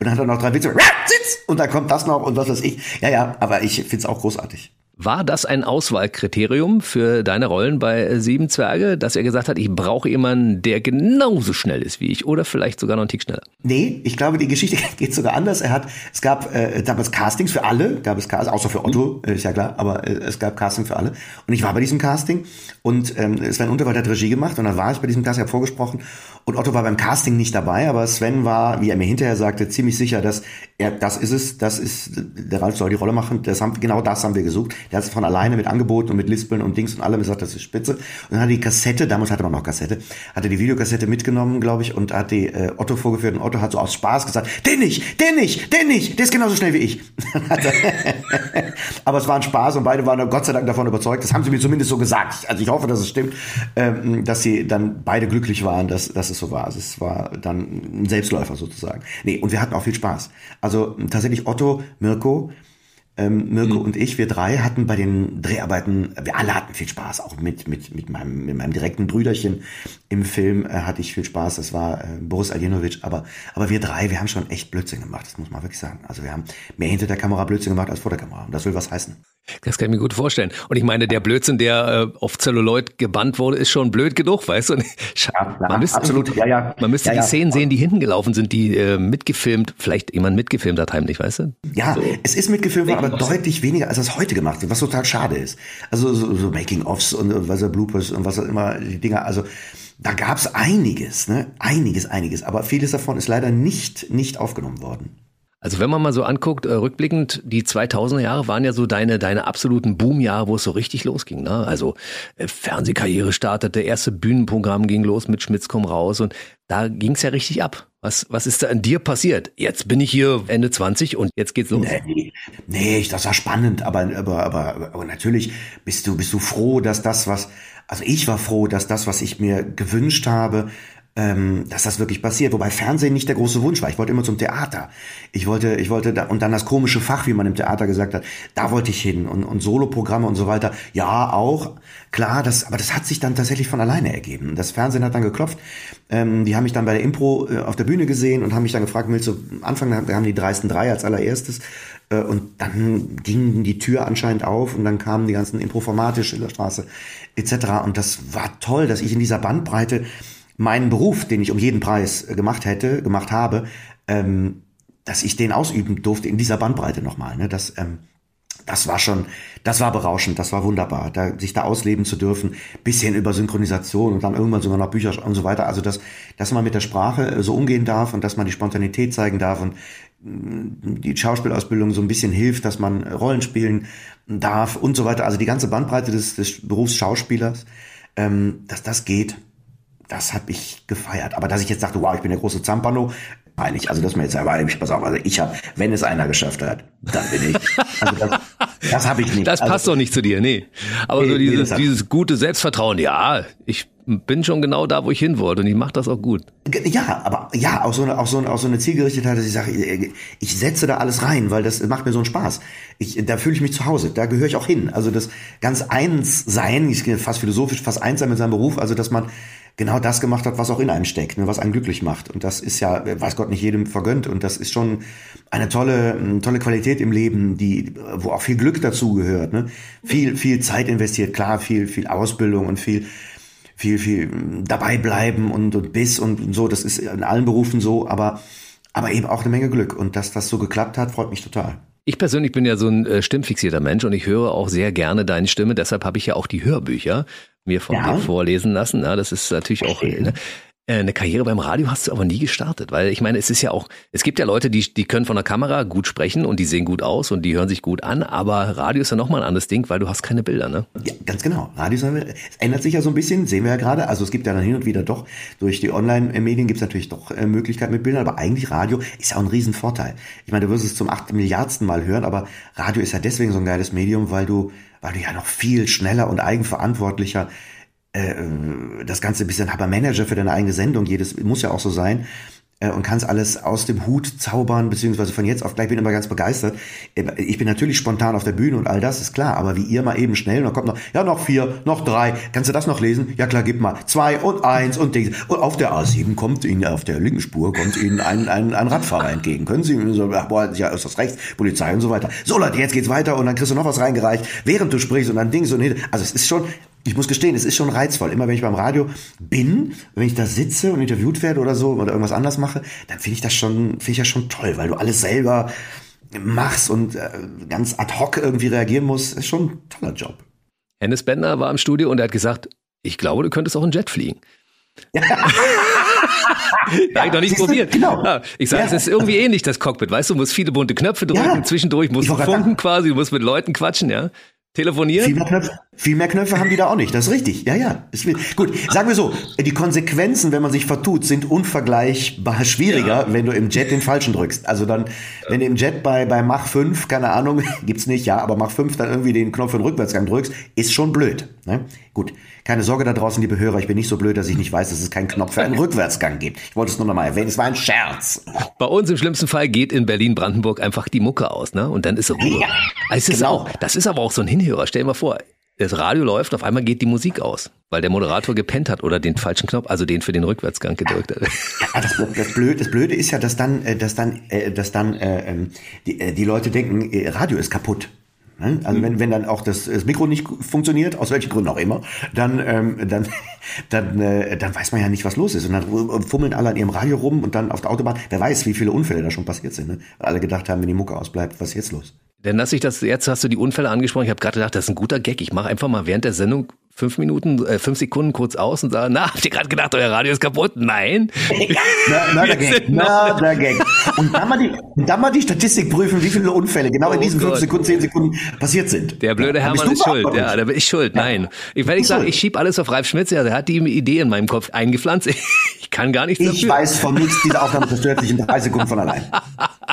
[SPEAKER 3] dann hat er noch drei Witze, und dann kommt das noch und was weiß ich. Ja, ja, aber ich finde es auch großartig.
[SPEAKER 2] War das ein Auswahlkriterium für deine Rollen bei Sieben Zwerge, dass er gesagt hat, ich brauche jemanden, der genauso schnell ist wie ich oder vielleicht sogar noch einen Tick schneller?
[SPEAKER 3] Nee, ich glaube, die Geschichte geht sogar anders. Er hat, es gab äh, damals Castings für alle, gab es außer für Otto, äh, ist ja klar, aber äh, es gab Casting für alle. Und ich war bei diesem Casting und ähm, Sven Unterwald hat Regie gemacht und dann war ich bei diesem Casting, habe vorgesprochen und Otto war beim Casting nicht dabei, aber Sven war, wie er mir hinterher sagte, ziemlich sicher, dass er, das ist es, das ist, der Ralf soll die Rolle machen, das haben, genau das haben wir gesucht. Der hat es von alleine mit Angeboten und mit Lispeln und Dings und allem gesagt, das ist spitze. Und dann hat die Kassette, damals hatte man noch Kassette, hatte die Videokassette mitgenommen, glaube ich, und hat die äh, Otto vorgeführt und Otto hat so aus Spaß gesagt, den nicht, den nicht, den nicht, der ist genauso schnell wie ich. aber es war ein Spaß und beide waren Gott sei Dank davon überzeugt, das haben sie mir zumindest so gesagt. Also ich hoffe, dass es stimmt, ähm, dass sie dann beide glücklich waren, dass, dass es so war. Also es war dann ein Selbstläufer sozusagen. Nee, und wir hatten auch viel Spaß. Also tatsächlich Otto, Mirko, ähm, Mirko mhm. und ich, wir drei hatten bei den Dreharbeiten, wir alle hatten viel Spaß, auch mit, mit, mit, meinem, mit meinem direkten Brüderchen im Film äh, hatte ich viel Spaß, das war äh, Boris Aljenovic, aber, aber wir drei, wir haben schon echt Blödsinn gemacht, das muss man wirklich sagen. Also wir haben mehr hinter der Kamera Blödsinn gemacht als vor der Kamera und das will was heißen.
[SPEAKER 2] Das kann ich mir gut vorstellen. Und ich meine, der Blödsinn, der äh, auf Celluloid gebannt wurde, ist schon blöd genug, weißt du? Ja, man müsste, absolut, ja, ja. Man müsste ja, die Szenen sehen, die hinten gelaufen sind, die äh, mitgefilmt, vielleicht jemand mitgefilmt hat heimlich, weißt du?
[SPEAKER 3] Ja, so. es ist mitgefilmt worden, aber deutlich weniger, als das heute gemacht wird, was total schade ist. Also so, so Making-ofs und, und was er Bloopers und was auch immer, die Dinger, also da gab's einiges, ne? Einiges, einiges. Aber vieles davon ist leider nicht, nicht aufgenommen worden.
[SPEAKER 2] Also wenn man mal so anguckt, äh, rückblickend, die 2000er Jahre waren ja so deine, deine absoluten Boomjahre, wo es so richtig losging. Ne? Also äh, Fernsehkarriere startete, erste Bühnenprogramm ging los mit Schmitz komm raus und da ging's ja richtig ab. Was, was ist da an dir passiert? Jetzt bin ich hier Ende 20 und jetzt geht's los.
[SPEAKER 3] Nee, nee das war spannend, aber, aber, aber, aber natürlich bist du, bist du froh, dass das, was, also ich war froh, dass das, was ich mir gewünscht habe, ähm, dass das wirklich passiert. Wobei Fernsehen nicht der große Wunsch war. Ich wollte immer zum Theater. Ich wollte, ich wollte da, und dann das komische Fach, wie man im Theater gesagt hat, da wollte ich hin und, und Soloprogramme und so weiter. Ja, auch klar, das, aber das hat sich dann tatsächlich von alleine ergeben. Das Fernsehen hat dann geklopft. Ähm, die haben mich dann bei der Impro äh, auf der Bühne gesehen und haben mich dann gefragt, willst du Anfang da haben die dreisten drei als allererstes äh, und dann ging die Tür anscheinend auf und dann kamen die ganzen Improformate, Schillerstraße etc. Und das war toll, dass ich in dieser Bandbreite meinen Beruf, den ich um jeden Preis äh, gemacht hätte, gemacht habe, ähm, dass ich den ausüben durfte in dieser Bandbreite nochmal. Ne? Das, ähm, das war schon, das war berauschend, das war wunderbar, da, sich da ausleben zu dürfen, bisschen über Synchronisation und dann irgendwann sogar noch Bücher und so weiter. Also dass, dass man mit der Sprache äh, so umgehen darf und dass man die Spontanität zeigen darf und mm, die Schauspielausbildung so ein bisschen hilft, dass man Rollen spielen darf und so weiter. Also die ganze Bandbreite des, des Berufs Schauspielers, ähm, dass das geht, das habe ich gefeiert. Aber dass ich jetzt dachte, wow, ich bin der große Zampano, eigentlich, also dass man jetzt aber ich pass auf, also ich habe, wenn es einer geschafft hat, dann bin ich. Also das, das habe ich nicht.
[SPEAKER 2] Das passt
[SPEAKER 3] also,
[SPEAKER 2] doch nicht zu dir, nee. Aber nee, so dieses, nee, dieses gute Selbstvertrauen, ja, ich bin schon genau da, wo ich hin wollte und ich mache das auch gut.
[SPEAKER 3] Ja, aber ja, auch so eine, auch so eine, auch so eine Zielgerichtetheit, dass ich sage, ich setze da alles rein, weil das macht mir so einen Spaß. Ich, da fühle ich mich zu Hause, da gehöre ich auch hin. Also das ganz eins sein, ich fast philosophisch, fast eins sein mit seinem Beruf, also dass man genau das gemacht hat, was auch in einem steckt, ne, was einen glücklich macht. Und das ist ja, weiß Gott, nicht jedem vergönnt. Und das ist schon eine tolle, eine tolle Qualität im Leben, die, wo auch viel Glück dazu gehört. Ne? Viel, viel Zeit investiert, klar, viel, viel Ausbildung und viel, viel, viel dabei bleiben und, und Biss und so. Das ist in allen Berufen so, aber, aber eben auch eine Menge Glück. Und dass das so geklappt hat, freut mich total.
[SPEAKER 2] Ich persönlich bin ja so ein äh, stimmfixierter Mensch und ich höre auch sehr gerne deine Stimme. Deshalb habe ich ja auch die Hörbücher mir von ja. dir vorlesen lassen. Ja, das ist natürlich auch ne, eine Karriere beim Radio hast du aber nie gestartet, weil ich meine, es ist ja auch, es gibt ja Leute, die, die können von der Kamera gut sprechen und die sehen gut aus und die hören sich gut an, aber Radio ist ja nochmal ein anderes Ding, weil du hast keine Bilder, ne?
[SPEAKER 3] Ja, ganz genau. Radio es ändert sich ja so ein bisschen, sehen wir ja gerade. Also es gibt ja dann hin und wieder doch, durch die Online-Medien gibt es natürlich doch äh, Möglichkeiten mit Bildern, aber eigentlich Radio ist ja auch ein Riesenvorteil. Ich meine, du wirst es zum acht Milliardsten Mal hören, aber Radio ist ja deswegen so ein geiles Medium, weil du, weil du ja noch viel schneller und eigenverantwortlicher äh, das Ganze ein bisschen aber Manager für deine eigene Sendung, jedes muss ja auch so sein äh, und kannst alles aus dem Hut zaubern, beziehungsweise von jetzt auf gleich bin ich immer ganz begeistert. Äh, ich bin natürlich spontan auf der Bühne und all das ist klar, aber wie ihr mal eben schnell, und dann kommt noch, ja, noch vier, noch drei, kannst du das noch lesen? Ja klar, gib mal. Zwei und eins und Ding. Und auf der A7 kommt Ihnen, auf der linken Spur kommt Ihnen ein, ein, ein Radfahrer entgegen. Können Sie, so, ach, boah, ja, ist das rechts, Polizei und so weiter. So Leute, jetzt geht's weiter und dann kriegst du noch was reingereicht, während du sprichst und dann Dings und also es ist schon, ich muss gestehen, es ist schon reizvoll. Immer wenn ich beim Radio bin, wenn ich da sitze und interviewt werde oder so oder irgendwas anders mache, dann finde ich das schon, finde ich das schon toll, weil du alles selber machst und äh, ganz ad hoc irgendwie reagieren musst. Ist schon ein toller Job.
[SPEAKER 2] Hennes Bender war im Studio und er hat gesagt, ich glaube, du könntest auch ein Jet fliegen. Ja. ja, ich noch nicht probiert. Genau. Ja, ich sage, ja. es ist irgendwie ähnlich, das Cockpit. Weißt du, du musst viele bunte Knöpfe drücken, ja. zwischendurch musst du funken quasi, du musst mit Leuten quatschen, ja. Telefonieren?
[SPEAKER 3] Viel mehr, Knöpfe, viel mehr Knöpfe haben die da auch nicht. Das ist richtig. Ja, ja. Ist, gut, sagen wir so, die Konsequenzen, wenn man sich vertut, sind unvergleichbar schwieriger, ja. wenn du im Jet den falschen drückst. Also dann, wenn du im Jet bei, bei Mach 5, keine Ahnung, gibt's nicht, ja, aber Mach 5 dann irgendwie den Knopf für den Rückwärtsgang drückst, ist schon blöd. Ne? Gut, keine Sorge da draußen, liebe Hörer, ich bin nicht so blöd, dass ich nicht weiß, dass es keinen Knopf für einen Rückwärtsgang gibt. Ich wollte es nur noch mal erwähnen, es war ein Scherz.
[SPEAKER 2] Bei uns im schlimmsten Fall geht in Berlin-Brandenburg einfach die Mucke aus, ne? Und dann ist Ruhe. Ja, es ist genau. auch, das ist aber auch so ein Hinhörer. Stell dir mal vor, das Radio läuft, auf einmal geht die Musik aus, weil der Moderator gepennt hat oder den falschen Knopf, also den für den Rückwärtsgang gedrückt hat.
[SPEAKER 3] Ja, das, das, Blöde, das Blöde ist ja, dass dann, äh, dass dann, äh, dass dann äh, ähm, die, die Leute denken, Radio ist kaputt. Ne? Also wenn, wenn dann auch das, das Mikro nicht funktioniert, aus welchen Gründen auch immer, dann, ähm, dann, dann, äh, dann weiß man ja nicht, was los ist. Und dann fummeln alle an ihrem Radio rum und dann auf der Autobahn, wer weiß, wie viele Unfälle da schon passiert sind. Ne? Weil alle gedacht haben, wenn die Mucke ausbleibt, was ist jetzt los?
[SPEAKER 2] Denn dass ich das, jetzt hast du die Unfälle angesprochen, ich habe gerade gedacht, das ist ein guter Gag. Ich mache einfach mal während der Sendung fünf Minuten, äh, fünf Sekunden kurz aus und sagen, na, habt ihr gerade gedacht, euer Radio ist kaputt? Nein.
[SPEAKER 3] na, na, der Gang. Na, der Gang. Und dann mal, die, dann mal die Statistik prüfen, wie viele Unfälle genau in oh diesen Gott. fünf Sekunden, zehn Sekunden passiert sind.
[SPEAKER 2] Der blöde ja, Hermann ist schuld. Ja, da bin ich schuld. Nein. Ich, wenn ich sage, ich schieb alles auf Ralf Schmitz, ja, der hat die Idee in meinem Kopf eingepflanzt. Ich kann gar nichts
[SPEAKER 3] Ich dafür. weiß von nichts, diese Aufnahme zerstört sich in drei Sekunden von allein.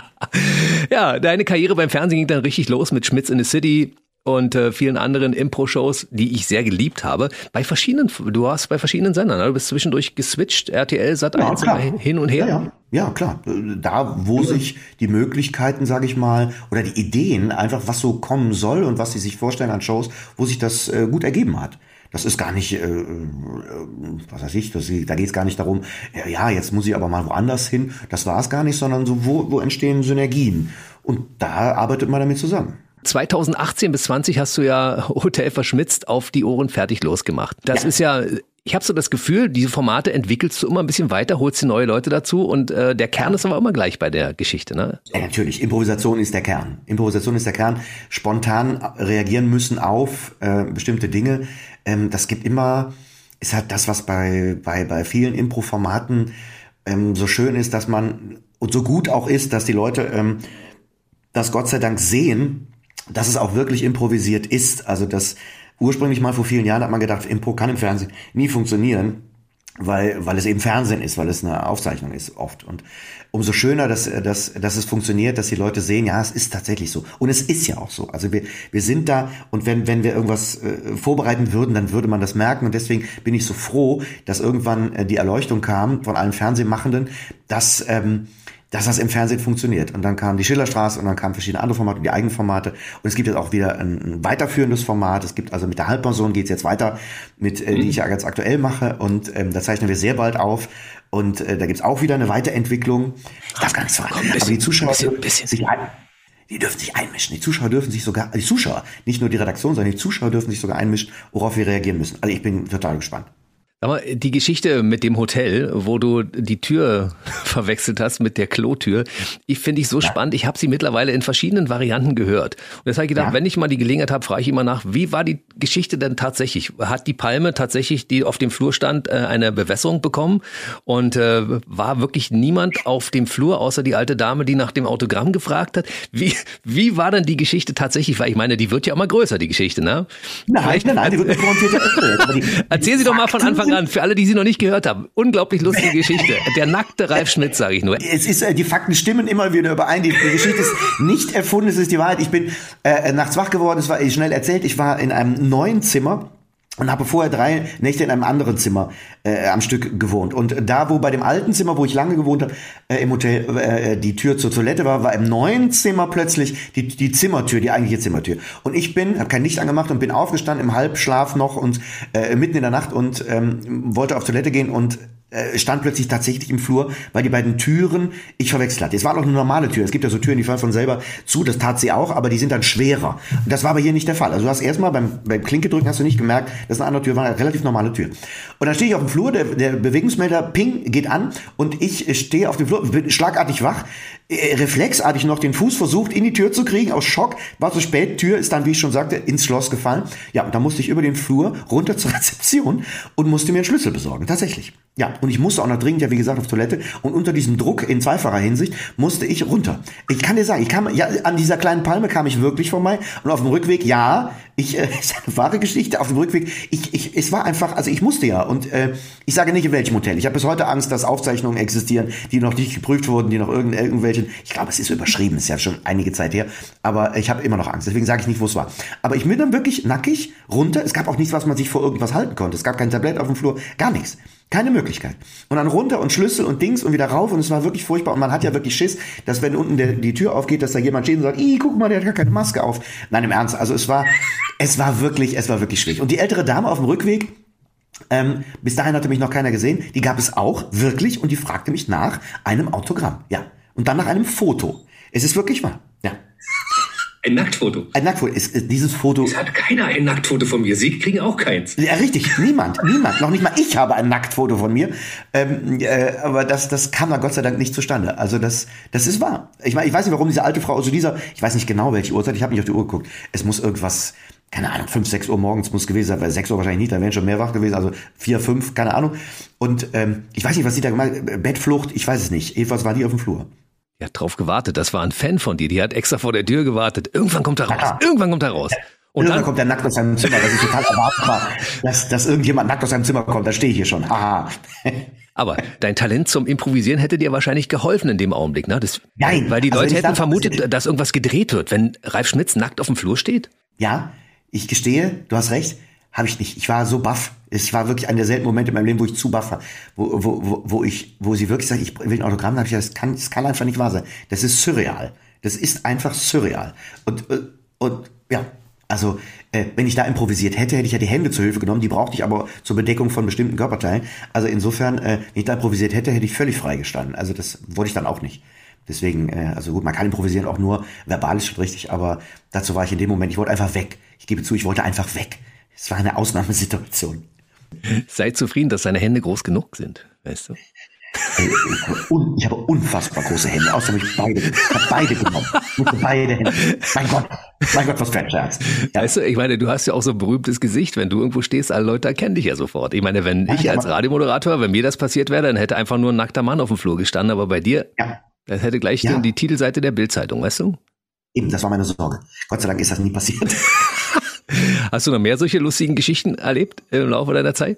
[SPEAKER 2] ja, deine Karriere beim Fernsehen ging dann richtig los mit Schmitz in the City und äh, vielen anderen Impro-Shows, die ich sehr geliebt habe. Bei verschiedenen, du warst bei verschiedenen Sendern, ne? du bist zwischendurch geswitcht, RTL, Sat 1 ja, hin und her.
[SPEAKER 3] Ja, ja. ja, klar. Da, wo sich die Möglichkeiten, sage ich mal, oder die Ideen, einfach was so kommen soll und was sie sich vorstellen an Shows, wo sich das äh, gut ergeben hat. Das ist gar nicht, äh, äh was weiß ich, das, da geht es gar nicht darum, ja, jetzt muss ich aber mal woanders hin. Das war es gar nicht, sondern so, wo, wo entstehen Synergien. Und da arbeitet man damit zusammen.
[SPEAKER 2] 2018 bis 20 hast du ja Hotel verschmitzt auf die Ohren fertig losgemacht. Das ja. ist ja ich habe so das Gefühl, diese Formate entwickelst du immer ein bisschen weiter, holst dir neue Leute dazu und äh, der Kern ist aber immer gleich bei der Geschichte, ne?
[SPEAKER 3] Ja, natürlich. Improvisation ist der Kern. Improvisation ist der Kern. Spontan reagieren müssen auf äh, bestimmte Dinge. Ähm, das gibt immer, ist halt das, was bei, bei, bei vielen Impro-Formaten ähm, so schön ist, dass man und so gut auch ist, dass die Leute ähm, das Gott sei Dank sehen, dass es auch wirklich improvisiert ist. Also das ursprünglich mal vor vielen Jahren hat man gedacht, Impro kann im Fernsehen nie funktionieren, weil, weil es eben Fernsehen ist, weil es eine Aufzeichnung ist oft. Und umso schöner, dass, dass, dass es funktioniert, dass die Leute sehen, ja, es ist tatsächlich so. Und es ist ja auch so. Also wir, wir sind da und wenn, wenn wir irgendwas äh, vorbereiten würden, dann würde man das merken. Und deswegen bin ich so froh, dass irgendwann äh, die Erleuchtung kam von allen Fernsehmachenden, dass ähm, dass das im Fernsehen funktioniert. Und dann kam die Schillerstraße und dann kamen verschiedene andere Formate, die eigenen Formate. Und es gibt jetzt auch wieder ein, weiterführendes Format. Es gibt also mit der Halbpension geht's jetzt weiter, mit äh, die ich ja ganz aktuell mache. Und ähm, da zeichnen wir sehr bald auf. Und äh, da gibt's auch wieder eine Weiterentwicklung. Ich darf gar nichts verraten. Aber die Zuschauer bisschen, bisschen. sich ein, die dürfen sich einmischen. Die Zuschauer dürfen sich sogar, die Zuschauer, nicht nur die Redaktion, sondern die Zuschauer dürfen sich sogar einmischen, worauf wir reagieren müssen. Also ich bin total gespannt.
[SPEAKER 2] Aber die Geschichte mit dem Hotel, wo du die Tür verwechselt hast mit der Klotür, ich finde ich so ja. spannend. Ich habe sie mittlerweile in verschiedenen Varianten gehört. Und jetzt habe ich gedacht, ja. wenn ich mal die Gelegenheit habe, frage ich immer nach, wie war die Geschichte denn tatsächlich? Hat die Palme tatsächlich, die auf dem Flur stand, äh, eine Bewässerung bekommen? Und äh, war wirklich niemand auf dem Flur, außer die alte Dame, die nach dem Autogramm gefragt hat? Wie, wie war denn die Geschichte tatsächlich? Weil ich meine, die wird ja immer größer, die Geschichte, ne?
[SPEAKER 3] Nein, Vielleicht, nein, nein, die wird
[SPEAKER 2] erzählt. Erzähl sie doch mal von Anfang an, für alle, die sie noch nicht gehört haben. Unglaublich lustige Geschichte. Der nackte Ralf Schmidt, sage ich nur.
[SPEAKER 3] Es ist, äh, die Fakten stimmen immer wieder überein. Die, die Geschichte ist nicht erfunden, es ist die Wahrheit. Ich bin äh, nachts wach geworden, es war schnell erzählt. Ich war in einem neuen Zimmer und habe vorher drei Nächte in einem anderen Zimmer äh, am Stück gewohnt. Und da, wo bei dem alten Zimmer, wo ich lange gewohnt habe, äh, im Hotel äh, die Tür zur Toilette war, war im neuen Zimmer plötzlich die, die Zimmertür, die eigentliche Zimmertür. Und ich bin, habe kein Licht angemacht und bin aufgestanden im Halbschlaf noch und äh, mitten in der Nacht und ähm, wollte auf Toilette gehen und äh, stand plötzlich tatsächlich im Flur, weil die beiden Türen ich verwechselt hatte. Es war noch eine normale Tür. Es gibt ja so Türen, die fallen von selber zu, das tat sie auch, aber die sind dann schwerer. Und das war aber hier nicht der Fall. Also du hast erstmal beim, beim Klinke drücken hast du nicht gemerkt, dass eine andere Tür war, eine relativ normale Tür. Und dann stehe ich auf dem Flur, der, der Bewegungsmelder Ping geht an und ich stehe auf dem Flur, bin schlagartig wach, äh, reflexartig noch den Fuß versucht in die Tür zu kriegen, aus Schock, war zu spät, Tür ist dann, wie ich schon sagte, ins Schloss gefallen. Ja, und da musste ich über den Flur runter zur Rezeption und musste mir einen Schlüssel besorgen, tatsächlich. Ja, und ich musste auch noch dringend, ja wie gesagt, auf Toilette. Und unter diesem Druck in zweifacher Hinsicht musste ich runter. Ich kann dir sagen, ich kam, ja, an dieser kleinen Palme kam ich wirklich vorbei. Und auf dem Rückweg, ja, ich, äh, ist eine wahre Geschichte. Auf dem Rückweg, ich, ich, es war einfach, also ich musste ja. Und äh, ich sage nicht in welchem Hotel. Ich habe bis heute Angst, dass Aufzeichnungen existieren, die noch nicht geprüft wurden, die noch irgend, irgendwelchen, ich glaube, es ist überschrieben, ist ja schon einige Zeit her. Aber ich habe immer noch Angst. Deswegen sage ich nicht, wo es war. Aber ich bin dann wirklich nackig runter. Es gab auch nichts, was man sich vor irgendwas halten konnte. Es gab kein Tablett auf dem Flur, gar nichts. Keine Möglichkeit. Und dann runter und Schlüssel und Dings und wieder rauf und es war wirklich furchtbar. Und man hat ja wirklich Schiss, dass wenn unten der, die Tür aufgeht, dass da jemand steht und sagt, Ih, guck mal, der hat gar keine Maske auf. Nein, im Ernst. Also es war, es war wirklich, es war wirklich schwierig. Und die ältere Dame auf dem Rückweg, ähm, bis dahin hatte mich noch keiner gesehen, die gab es auch, wirklich, und die fragte mich nach einem Autogramm. Ja. Und dann nach einem Foto. Es ist wirklich wahr. Ja.
[SPEAKER 2] Ein Nacktfoto.
[SPEAKER 3] Ein Nacktfoto. Ist, ist dieses Foto.
[SPEAKER 2] Es hat keiner ein Nacktfoto von mir. Sie kriegen auch keins.
[SPEAKER 3] Ja, richtig. Niemand. Niemand. Noch nicht mal ich habe ein Nacktfoto von mir. Ähm, äh, aber das, das kam da Gott sei Dank nicht zustande. Also das, das ist wahr. Ich meine, ich weiß nicht, warum diese alte Frau, also dieser, ich weiß nicht genau welche Uhrzeit, ich habe nicht auf die Uhr geguckt. Es muss irgendwas, keine Ahnung, fünf, sechs Uhr morgens muss gewesen sein, weil sechs Uhr wahrscheinlich nicht, da wären schon mehr wach gewesen, also vier, fünf, keine Ahnung. Und ähm, ich weiß nicht, was sie da gemacht hat. Bettflucht, ich weiß es nicht. Jedenfalls war die auf dem Flur.
[SPEAKER 2] Die hat drauf gewartet. Das war ein Fan von dir. Die hat extra vor der Tür gewartet. Irgendwann kommt er raus. Ja. Irgendwann kommt er raus.
[SPEAKER 3] Und Irgendwann dann kommt er nackt aus seinem Zimmer. Das ist total erwartbar, dass, dass irgendjemand nackt aus seinem Zimmer kommt. Da stehe ich hier schon. Haha.
[SPEAKER 2] Aber dein Talent zum Improvisieren hätte dir wahrscheinlich geholfen in dem Augenblick, ne? Das,
[SPEAKER 3] Nein.
[SPEAKER 2] Weil die also Leute hätten sag, vermutet, dass irgendwas gedreht wird, wenn Ralf Schmitz nackt auf dem Flur steht.
[SPEAKER 3] Ja, ich gestehe, du hast recht. Habe ich nicht. Ich war so baff. Es war wirklich einer der seltenen Momente in meinem Leben, wo ich zu baff war. Wo, wo, wo, wo, ich, wo sie wirklich sagt, ich will ein Autogramm, da habe ich gesagt, das kann, das kann einfach nicht wahr sein. Das ist surreal. Das ist einfach surreal. Und, äh, und ja, also äh, wenn ich da improvisiert hätte, hätte ich ja die Hände zur Hilfe genommen. Die brauchte ich aber zur Bedeckung von bestimmten Körperteilen. Also insofern, äh, wenn ich da improvisiert hätte, hätte ich völlig freigestanden. Also das wollte ich dann auch nicht. Deswegen, äh, also gut, man kann improvisieren auch nur verbal ist schon richtig, aber dazu war ich in dem Moment, ich wollte einfach weg. Ich gebe zu, ich wollte einfach weg. Es war eine Ausnahmesituation.
[SPEAKER 2] Sei zufrieden, dass deine Hände groß genug sind, weißt du?
[SPEAKER 3] Ich habe unfassbar große Hände. Habe ich beide, ich habe beide genommen. Beide Hände. Mein Gott, mein Gott, was für ein Scherz.
[SPEAKER 2] Ja. Weißt du, ich meine, du hast ja auch so ein berühmtes Gesicht. Wenn du irgendwo stehst, alle Leute erkennen dich ja sofort. Ich meine, wenn ich als Radiomoderator, wenn mir das passiert wäre, dann hätte einfach nur ein nackter Mann auf dem Flur gestanden. Aber bei dir, ja. das hätte gleich ja. die Titelseite der Bildzeitung, weißt du?
[SPEAKER 3] Eben, das war meine Sorge. Gott sei Dank ist das nie passiert.
[SPEAKER 2] Hast du noch mehr solche lustigen Geschichten erlebt im Laufe deiner Zeit?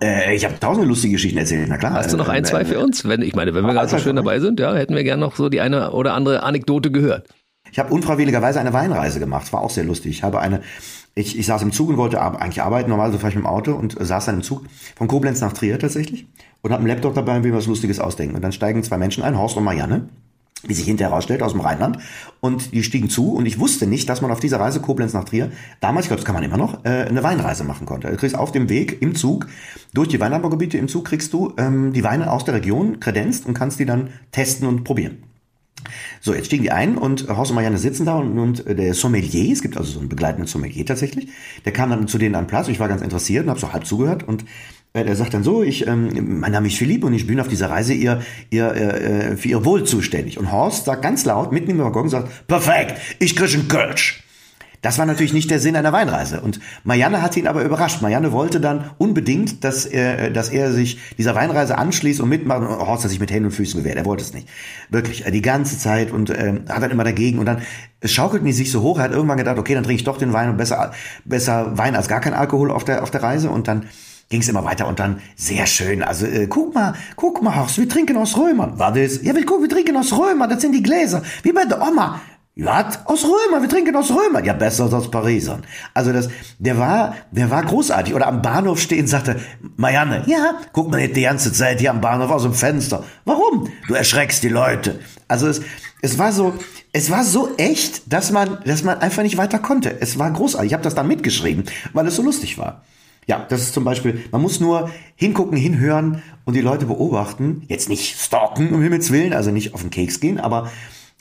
[SPEAKER 3] Äh, ich habe tausende lustige Geschichten erzählt, na klar.
[SPEAKER 2] Hast du noch ein, zwei für uns? Wenn, ich meine, wenn wir gerade so schön dabei sind, ja, hätten wir gerne noch so die eine oder andere Anekdote gehört.
[SPEAKER 3] Ich habe unfreiwilligerweise eine Weinreise gemacht. War auch sehr lustig. Ich habe eine, ich, ich saß im Zug und wollte eigentlich arbeiten. Normalerweise fahre ich mit dem Auto und saß dann im Zug von Koblenz nach Trier tatsächlich und habe einen Laptop dabei und will was Lustiges ausdenken. Und dann steigen zwei Menschen ein, Horst und Marianne wie sich hinterher herausstellt, aus dem Rheinland. Und die stiegen zu und ich wusste nicht, dass man auf dieser Reise Koblenz nach Trier, damals, ich glaube, das kann man immer noch, äh, eine Weinreise machen konnte. Du kriegst auf dem Weg im Zug, durch die Weinanbaugebiete im Zug kriegst du ähm, die Weine aus der Region kredenzt und kannst die dann testen und probieren. So, jetzt stiegen die ein und Horst und Marianne sitzen da und, und der Sommelier, es gibt also so einen begleitenden Sommelier tatsächlich, der kam dann zu denen an Platz, ich war ganz interessiert und habe so halb zugehört und äh, er sagt dann so, ich, ähm, mein Name ist Philipp und ich bin auf dieser Reise ihr, ihr, äh, für ihr Wohl zuständig. Und Horst sagt ganz laut, mitten im Waggon, sagt, perfekt, ich krieg einen Kölsch. Das war natürlich nicht der Sinn einer Weinreise. Und Marianne hat ihn aber überrascht. Marianne wollte dann unbedingt, dass er, dass er sich dieser Weinreise anschließt und mitmacht. Und Horst hat sich mit Händen und Füßen gewehrt. Er wollte es nicht. Wirklich. Äh, die ganze Zeit und äh, hat dann immer dagegen. Und dann es schaukelt mir sich so hoch. Er hat irgendwann gedacht, okay, dann trinke ich doch den Wein und besser, besser Wein als gar kein Alkohol auf der, auf der Reise. Und dann ging es immer weiter und dann sehr schön. Also äh, guck mal, guck mal, Horst, wir trinken aus Römern. War das? Ja, wir gucken, wir trinken aus Römern. Das sind die Gläser, wie bei der Oma. Was? Aus Römer, wir trinken aus Römer. Ja, besser als aus Parisern. Also das, der war, der war großartig. Oder am Bahnhof stehen, sagte, Marianne, ja, guck mal nicht die ganze Zeit hier am Bahnhof aus dem Fenster. Warum? Du erschreckst die Leute. Also es, es war so, es war so echt, dass man, dass man einfach nicht weiter konnte. Es war großartig. Ich habe das dann mitgeschrieben, weil es so lustig war. Ja, das ist zum Beispiel, man muss nur hingucken, hinhören und die Leute beobachten. Jetzt nicht stalken, um Himmels Willen, also nicht auf den Keks gehen, aber,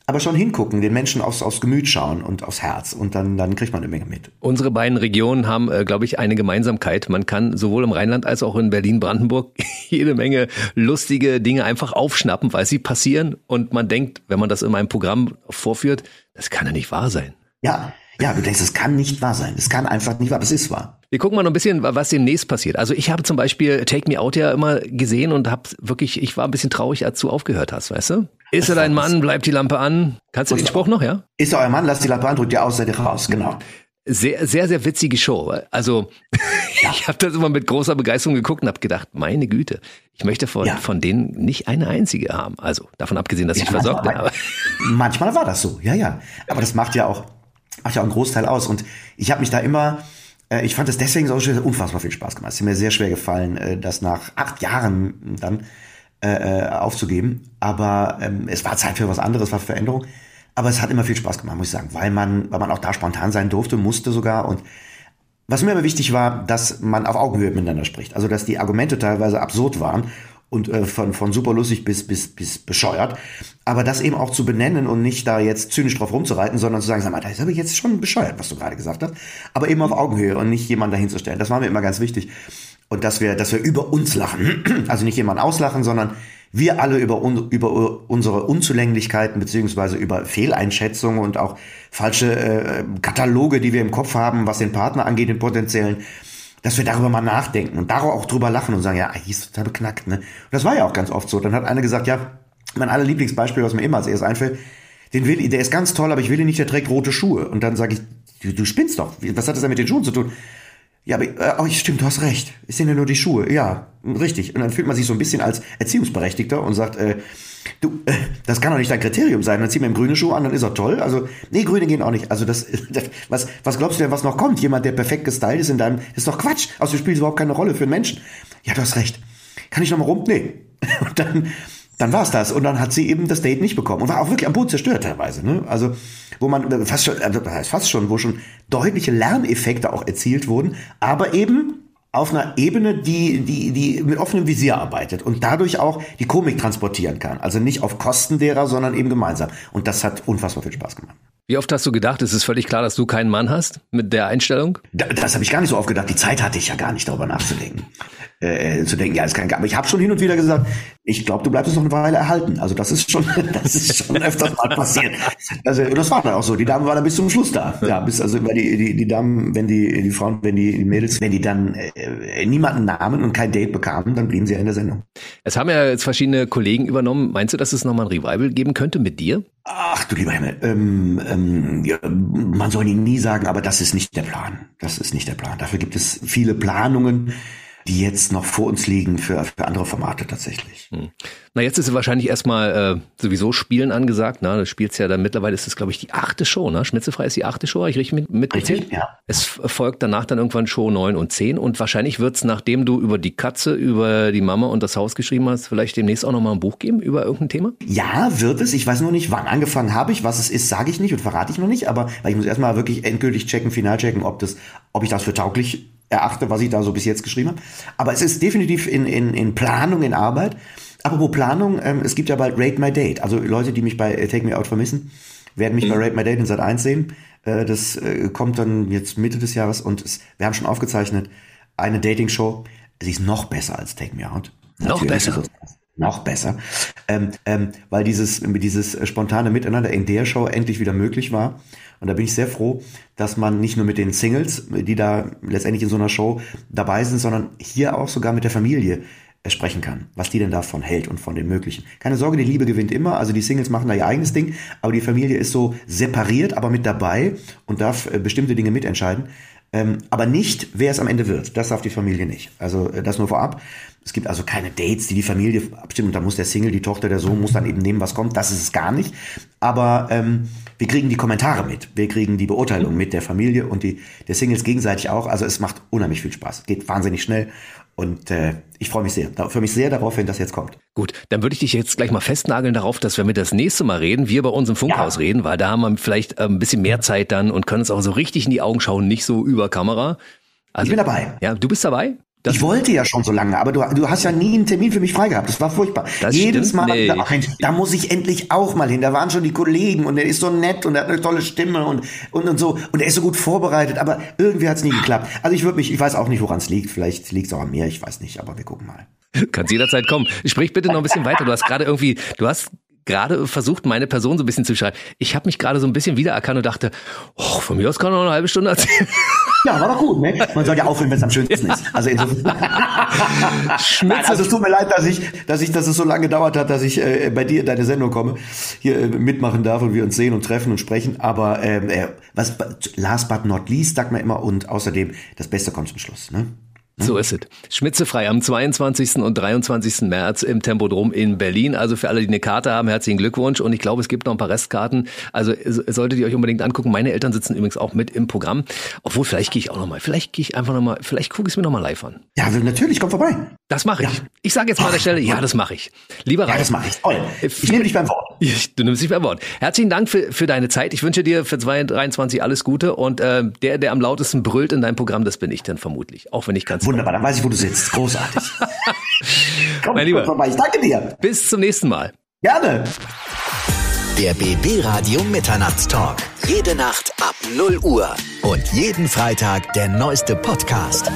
[SPEAKER 3] aber schon hingucken, den Menschen aufs, aufs Gemüt schauen und aufs Herz und dann, dann kriegt man eine Menge mit.
[SPEAKER 2] Unsere beiden Regionen haben, äh, glaube ich, eine Gemeinsamkeit. Man kann sowohl im Rheinland als auch in Berlin-Brandenburg jede Menge lustige Dinge einfach aufschnappen, weil sie passieren und man denkt, wenn man das in einem Programm vorführt, das kann ja nicht wahr sein.
[SPEAKER 3] Ja, ja, du denkst, es kann nicht wahr sein. Es kann einfach nicht wahr, das ist wahr.
[SPEAKER 2] Wir gucken mal noch ein bisschen, was demnächst passiert. Also ich habe zum Beispiel Take Me Out ja immer gesehen und habe wirklich, ich war ein bisschen traurig, als du aufgehört hast, weißt du? Ist er dein Mann, bleibt die Lampe an. Kannst du den Spruch noch, ja?
[SPEAKER 3] Ist er euer Mann, lasst die Lampe an, drückt ihr aus, seid ihr raus, genau.
[SPEAKER 2] Sehr, sehr, sehr witzige Show. Also ja. ich habe das immer mit großer Begeisterung geguckt und habe gedacht, meine Güte, ich möchte von, ja. von denen nicht eine einzige haben. Also davon abgesehen, dass ja, ich versorgt bin. Aber
[SPEAKER 3] manchmal war das so, ja, ja. Aber das macht ja auch macht ja auch einen Großteil aus. Und ich habe mich da immer, äh, ich fand es deswegen so schön, unfassbar viel Spaß gemacht. Es ist mir sehr schwer gefallen, äh, das nach acht Jahren dann äh, äh, aufzugeben. Aber ähm, es war Zeit für was anderes, war Veränderung. Aber es hat immer viel Spaß gemacht, muss ich sagen, weil man, weil man auch da spontan sein durfte, musste sogar. Und was mir aber wichtig war, dass man auf Augenhöhe miteinander spricht. Also dass die Argumente teilweise absurd waren und äh, von, von super lustig bis, bis, bis bescheuert. Aber das eben auch zu benennen und nicht da jetzt zynisch drauf rumzureiten, sondern zu sagen, sag mal, das ist aber jetzt schon bescheuert, was du gerade gesagt hast. Aber eben auf Augenhöhe und nicht jemanden dahinzustellen. Das war mir immer ganz wichtig. Und dass wir, dass wir über uns lachen. Also nicht jemanden auslachen, sondern wir alle über, un, über unsere Unzulänglichkeiten beziehungsweise über Fehleinschätzungen und auch falsche äh, Kataloge, die wir im Kopf haben, was den Partner angeht, den potenziellen, dass wir darüber mal nachdenken und darauf auch drüber lachen und sagen, ja, die ist total beknackt. Ne? Und das war ja auch ganz oft so. Dann hat einer gesagt, ja, mein aller Lieblingsbeispiel, was mir immer als erstes einfällt, den will, der ist ganz toll, aber ich will ihn nicht, der trägt rote Schuhe. Und dann sage ich, du, du spinnst doch. Was hat das denn mit den Schuhen zu tun? Ja, aber äh, oh, stimmt, du hast recht. Es sind ja nur die Schuhe. Ja, richtig. Und dann fühlt man sich so ein bisschen als Erziehungsberechtigter und sagt, äh, du, äh, das kann doch nicht dein Kriterium sein. Dann zieh mir einen grünen Schuh an, dann ist er toll. Also, nee, grüne gehen auch nicht. Also, das, was, was glaubst du denn, was noch kommt? Jemand, der perfekt gestylt ist in deinem, ist doch Quatsch. Also, du spielst überhaupt keine Rolle für einen Menschen. Ja, du hast recht. Kann ich noch mal rum? Nee. Und dann, dann war's das. Und dann hat sie eben das Date nicht bekommen. Und war auch wirklich am Boden zerstört teilweise. Ne? Also, wo man äh, fast schon, heißt fast schon, wo schon deutliche Lerneffekte auch erzielt wurden, aber eben auf einer Ebene, die, die, die mit offenem Visier arbeitet und dadurch auch die Komik transportieren kann. Also nicht auf Kosten derer, sondern eben gemeinsam. Und das hat unfassbar viel Spaß gemacht.
[SPEAKER 2] Wie oft hast du gedacht, es ist völlig klar, dass du keinen Mann hast mit der Einstellung?
[SPEAKER 3] Das, das habe ich gar nicht so oft gedacht. Die Zeit hatte ich ja gar nicht darüber nachzudenken. Äh, zu denken, ja, ist kein Aber ich habe schon hin und wieder gesagt, ich glaube, du bleibst noch eine Weile erhalten. Also das ist schon, das ist schon öfters mal passiert. Also das war dann auch so. Die Damen waren dann bis zum Schluss da. Ja, bis also weil die, die, die Damen, wenn die, die Frauen, wenn die, die Mädels, wenn die dann äh, niemanden nahmen und kein Date bekamen, dann blieben sie ja in der Sendung.
[SPEAKER 2] Es haben ja jetzt verschiedene Kollegen übernommen. Meinst du, dass es nochmal ein Revival geben könnte mit dir?
[SPEAKER 3] Ach du lieber Himmel, ähm, ähm, ja, man soll ihn nie sagen, aber das ist nicht der Plan. Das ist nicht der Plan. Dafür gibt es viele Planungen die jetzt noch vor uns liegen für, für andere Formate tatsächlich. Hm.
[SPEAKER 2] Na, jetzt ist es wahrscheinlich erstmal äh, sowieso Spielen angesagt. Ne? Du spielst ja dann mittlerweile ist es, glaube ich, die achte Show, ne? Schmitzefrei ist die achte Show, ich richtig mit? Richtig, ja. Es folgt danach dann irgendwann Show 9 und 10 und wahrscheinlich wird es, nachdem du über die Katze, über die Mama und das Haus geschrieben hast, vielleicht demnächst auch nochmal ein Buch geben über irgendein Thema?
[SPEAKER 3] Ja, wird es. Ich weiß nur nicht, wann angefangen habe ich. Was es ist, sage ich nicht und verrate ich noch nicht. Aber ich muss erstmal wirklich endgültig checken, final checken, ob, das, ob ich das für tauglich erachte, was ich da so bis jetzt geschrieben habe. Aber es ist definitiv in, in, in Planung, in Arbeit. Apropos Planung, ähm, es gibt ja bald Rate My Date. Also Leute, die mich bei äh, Take Me Out vermissen, werden mich mhm. bei Rate My Date in Sat 1 sehen. Äh, das äh, kommt dann jetzt Mitte des Jahres und es, wir haben schon aufgezeichnet eine Dating-Show. Sie ist noch besser als Take Me Out.
[SPEAKER 2] Noch besser.
[SPEAKER 3] Noch besser. Ähm, ähm, weil dieses, dieses spontane Miteinander in der Show endlich wieder möglich war. Und da bin ich sehr froh, dass man nicht nur mit den Singles, die da letztendlich in so einer Show dabei sind, sondern hier auch sogar mit der Familie äh, sprechen kann, was die denn davon hält und von dem Möglichen. Keine Sorge, die Liebe gewinnt immer, also die Singles machen da ihr eigenes Ding, aber die Familie ist so separiert, aber mit dabei und darf äh, bestimmte Dinge mitentscheiden. Ähm, aber nicht, wer es am Ende wird. Das darf die Familie nicht. Also äh, das nur vorab. Es gibt also keine Dates, die die Familie abstimmen. Und da muss der Single, die Tochter, der Sohn muss dann eben nehmen, was kommt. Das ist es gar nicht. Aber ähm, wir kriegen die Kommentare mit. Wir kriegen die Beurteilung mit der Familie und die der Singles gegenseitig auch. Also es macht unheimlich viel Spaß. Geht wahnsinnig schnell. Und äh, ich freue mich sehr. Freue mich sehr darauf, wenn das jetzt kommt.
[SPEAKER 2] Gut, dann würde ich dich jetzt gleich mal festnageln darauf, dass wir mit das nächste Mal reden, wir bei uns im Funkhaus ja. reden, weil da haben wir vielleicht äh, ein bisschen mehr Zeit dann und können uns auch so richtig in die Augen schauen, nicht so über Kamera.
[SPEAKER 3] Also, ich bin dabei.
[SPEAKER 2] Ja, du bist dabei?
[SPEAKER 3] Das ich wollte ja schon so lange, aber du, du hast ja nie einen Termin für mich frei gehabt. Das war furchtbar. Das Jedes Mal, da, da, muss ich endlich auch mal hin. Da waren schon die Kollegen und er ist so nett und er hat eine tolle Stimme und, und, und so. Und er ist so gut vorbereitet, aber irgendwie hat es nie geklappt. Also ich würde mich, ich weiß auch nicht, woran es liegt. Vielleicht liegt es auch an mir, ich weiß nicht, aber wir gucken mal.
[SPEAKER 2] Kannst jederzeit kommen. Sprich bitte noch ein bisschen weiter. Du hast gerade irgendwie, du hast gerade versucht, meine Person so ein bisschen zu schreiben. Ich habe mich gerade so ein bisschen wiedererkannt und dachte, oh, von mir aus kann er noch eine halbe Stunde erzählen.
[SPEAKER 3] Ja, war doch gut, ne? Man soll ja aufhören, wenn es am schönsten ist. Also, Nein, also es tut mir leid, dass ich, dass ich, dass es so lange gedauert hat, dass ich äh, bei dir in deine Sendung komme, hier äh, mitmachen darf und wir uns sehen und treffen und sprechen. Aber ähm, äh, was last but not least sagt man immer und außerdem das Beste kommt zum Schluss. Ne?
[SPEAKER 2] So ist es. Schmitzefrei am 22. und 23. März im Tempodrom in Berlin. Also für alle, die eine Karte haben, herzlichen Glückwunsch. Und ich glaube, es gibt noch ein paar Restkarten. Also solltet ihr euch unbedingt angucken. Meine Eltern sitzen übrigens auch mit im Programm. Obwohl, vielleicht gehe ich auch noch mal. Vielleicht gehe ich einfach noch mal. Vielleicht gucke ich es mir noch mal live an.
[SPEAKER 3] Ja, natürlich, komm vorbei.
[SPEAKER 2] Das mache ich. Ja. Ich sage jetzt mal an der Stelle, ja, das mache ich. Lieber Ralf. Ja,
[SPEAKER 3] das mache ich. Toll. Ich nehme dich beim Wort.
[SPEAKER 2] Du nimmst dich beim Wort. Herzlichen Dank für, für deine Zeit. Ich wünsche dir für 2023 alles Gute. Und äh, der, der am lautesten brüllt in deinem Programm, das bin ich dann vermutlich. Auch wenn ich ganz
[SPEAKER 3] Wunderbar, dann weiß ich, wo du sitzt. Großartig.
[SPEAKER 2] Komm, mein Lieber. Vorbei. Ich danke dir. Bis zum nächsten Mal.
[SPEAKER 3] Gerne.
[SPEAKER 1] Der BB Radio Mitternachtstalk. Jede Nacht ab 0 Uhr. Und jeden Freitag der neueste Podcast.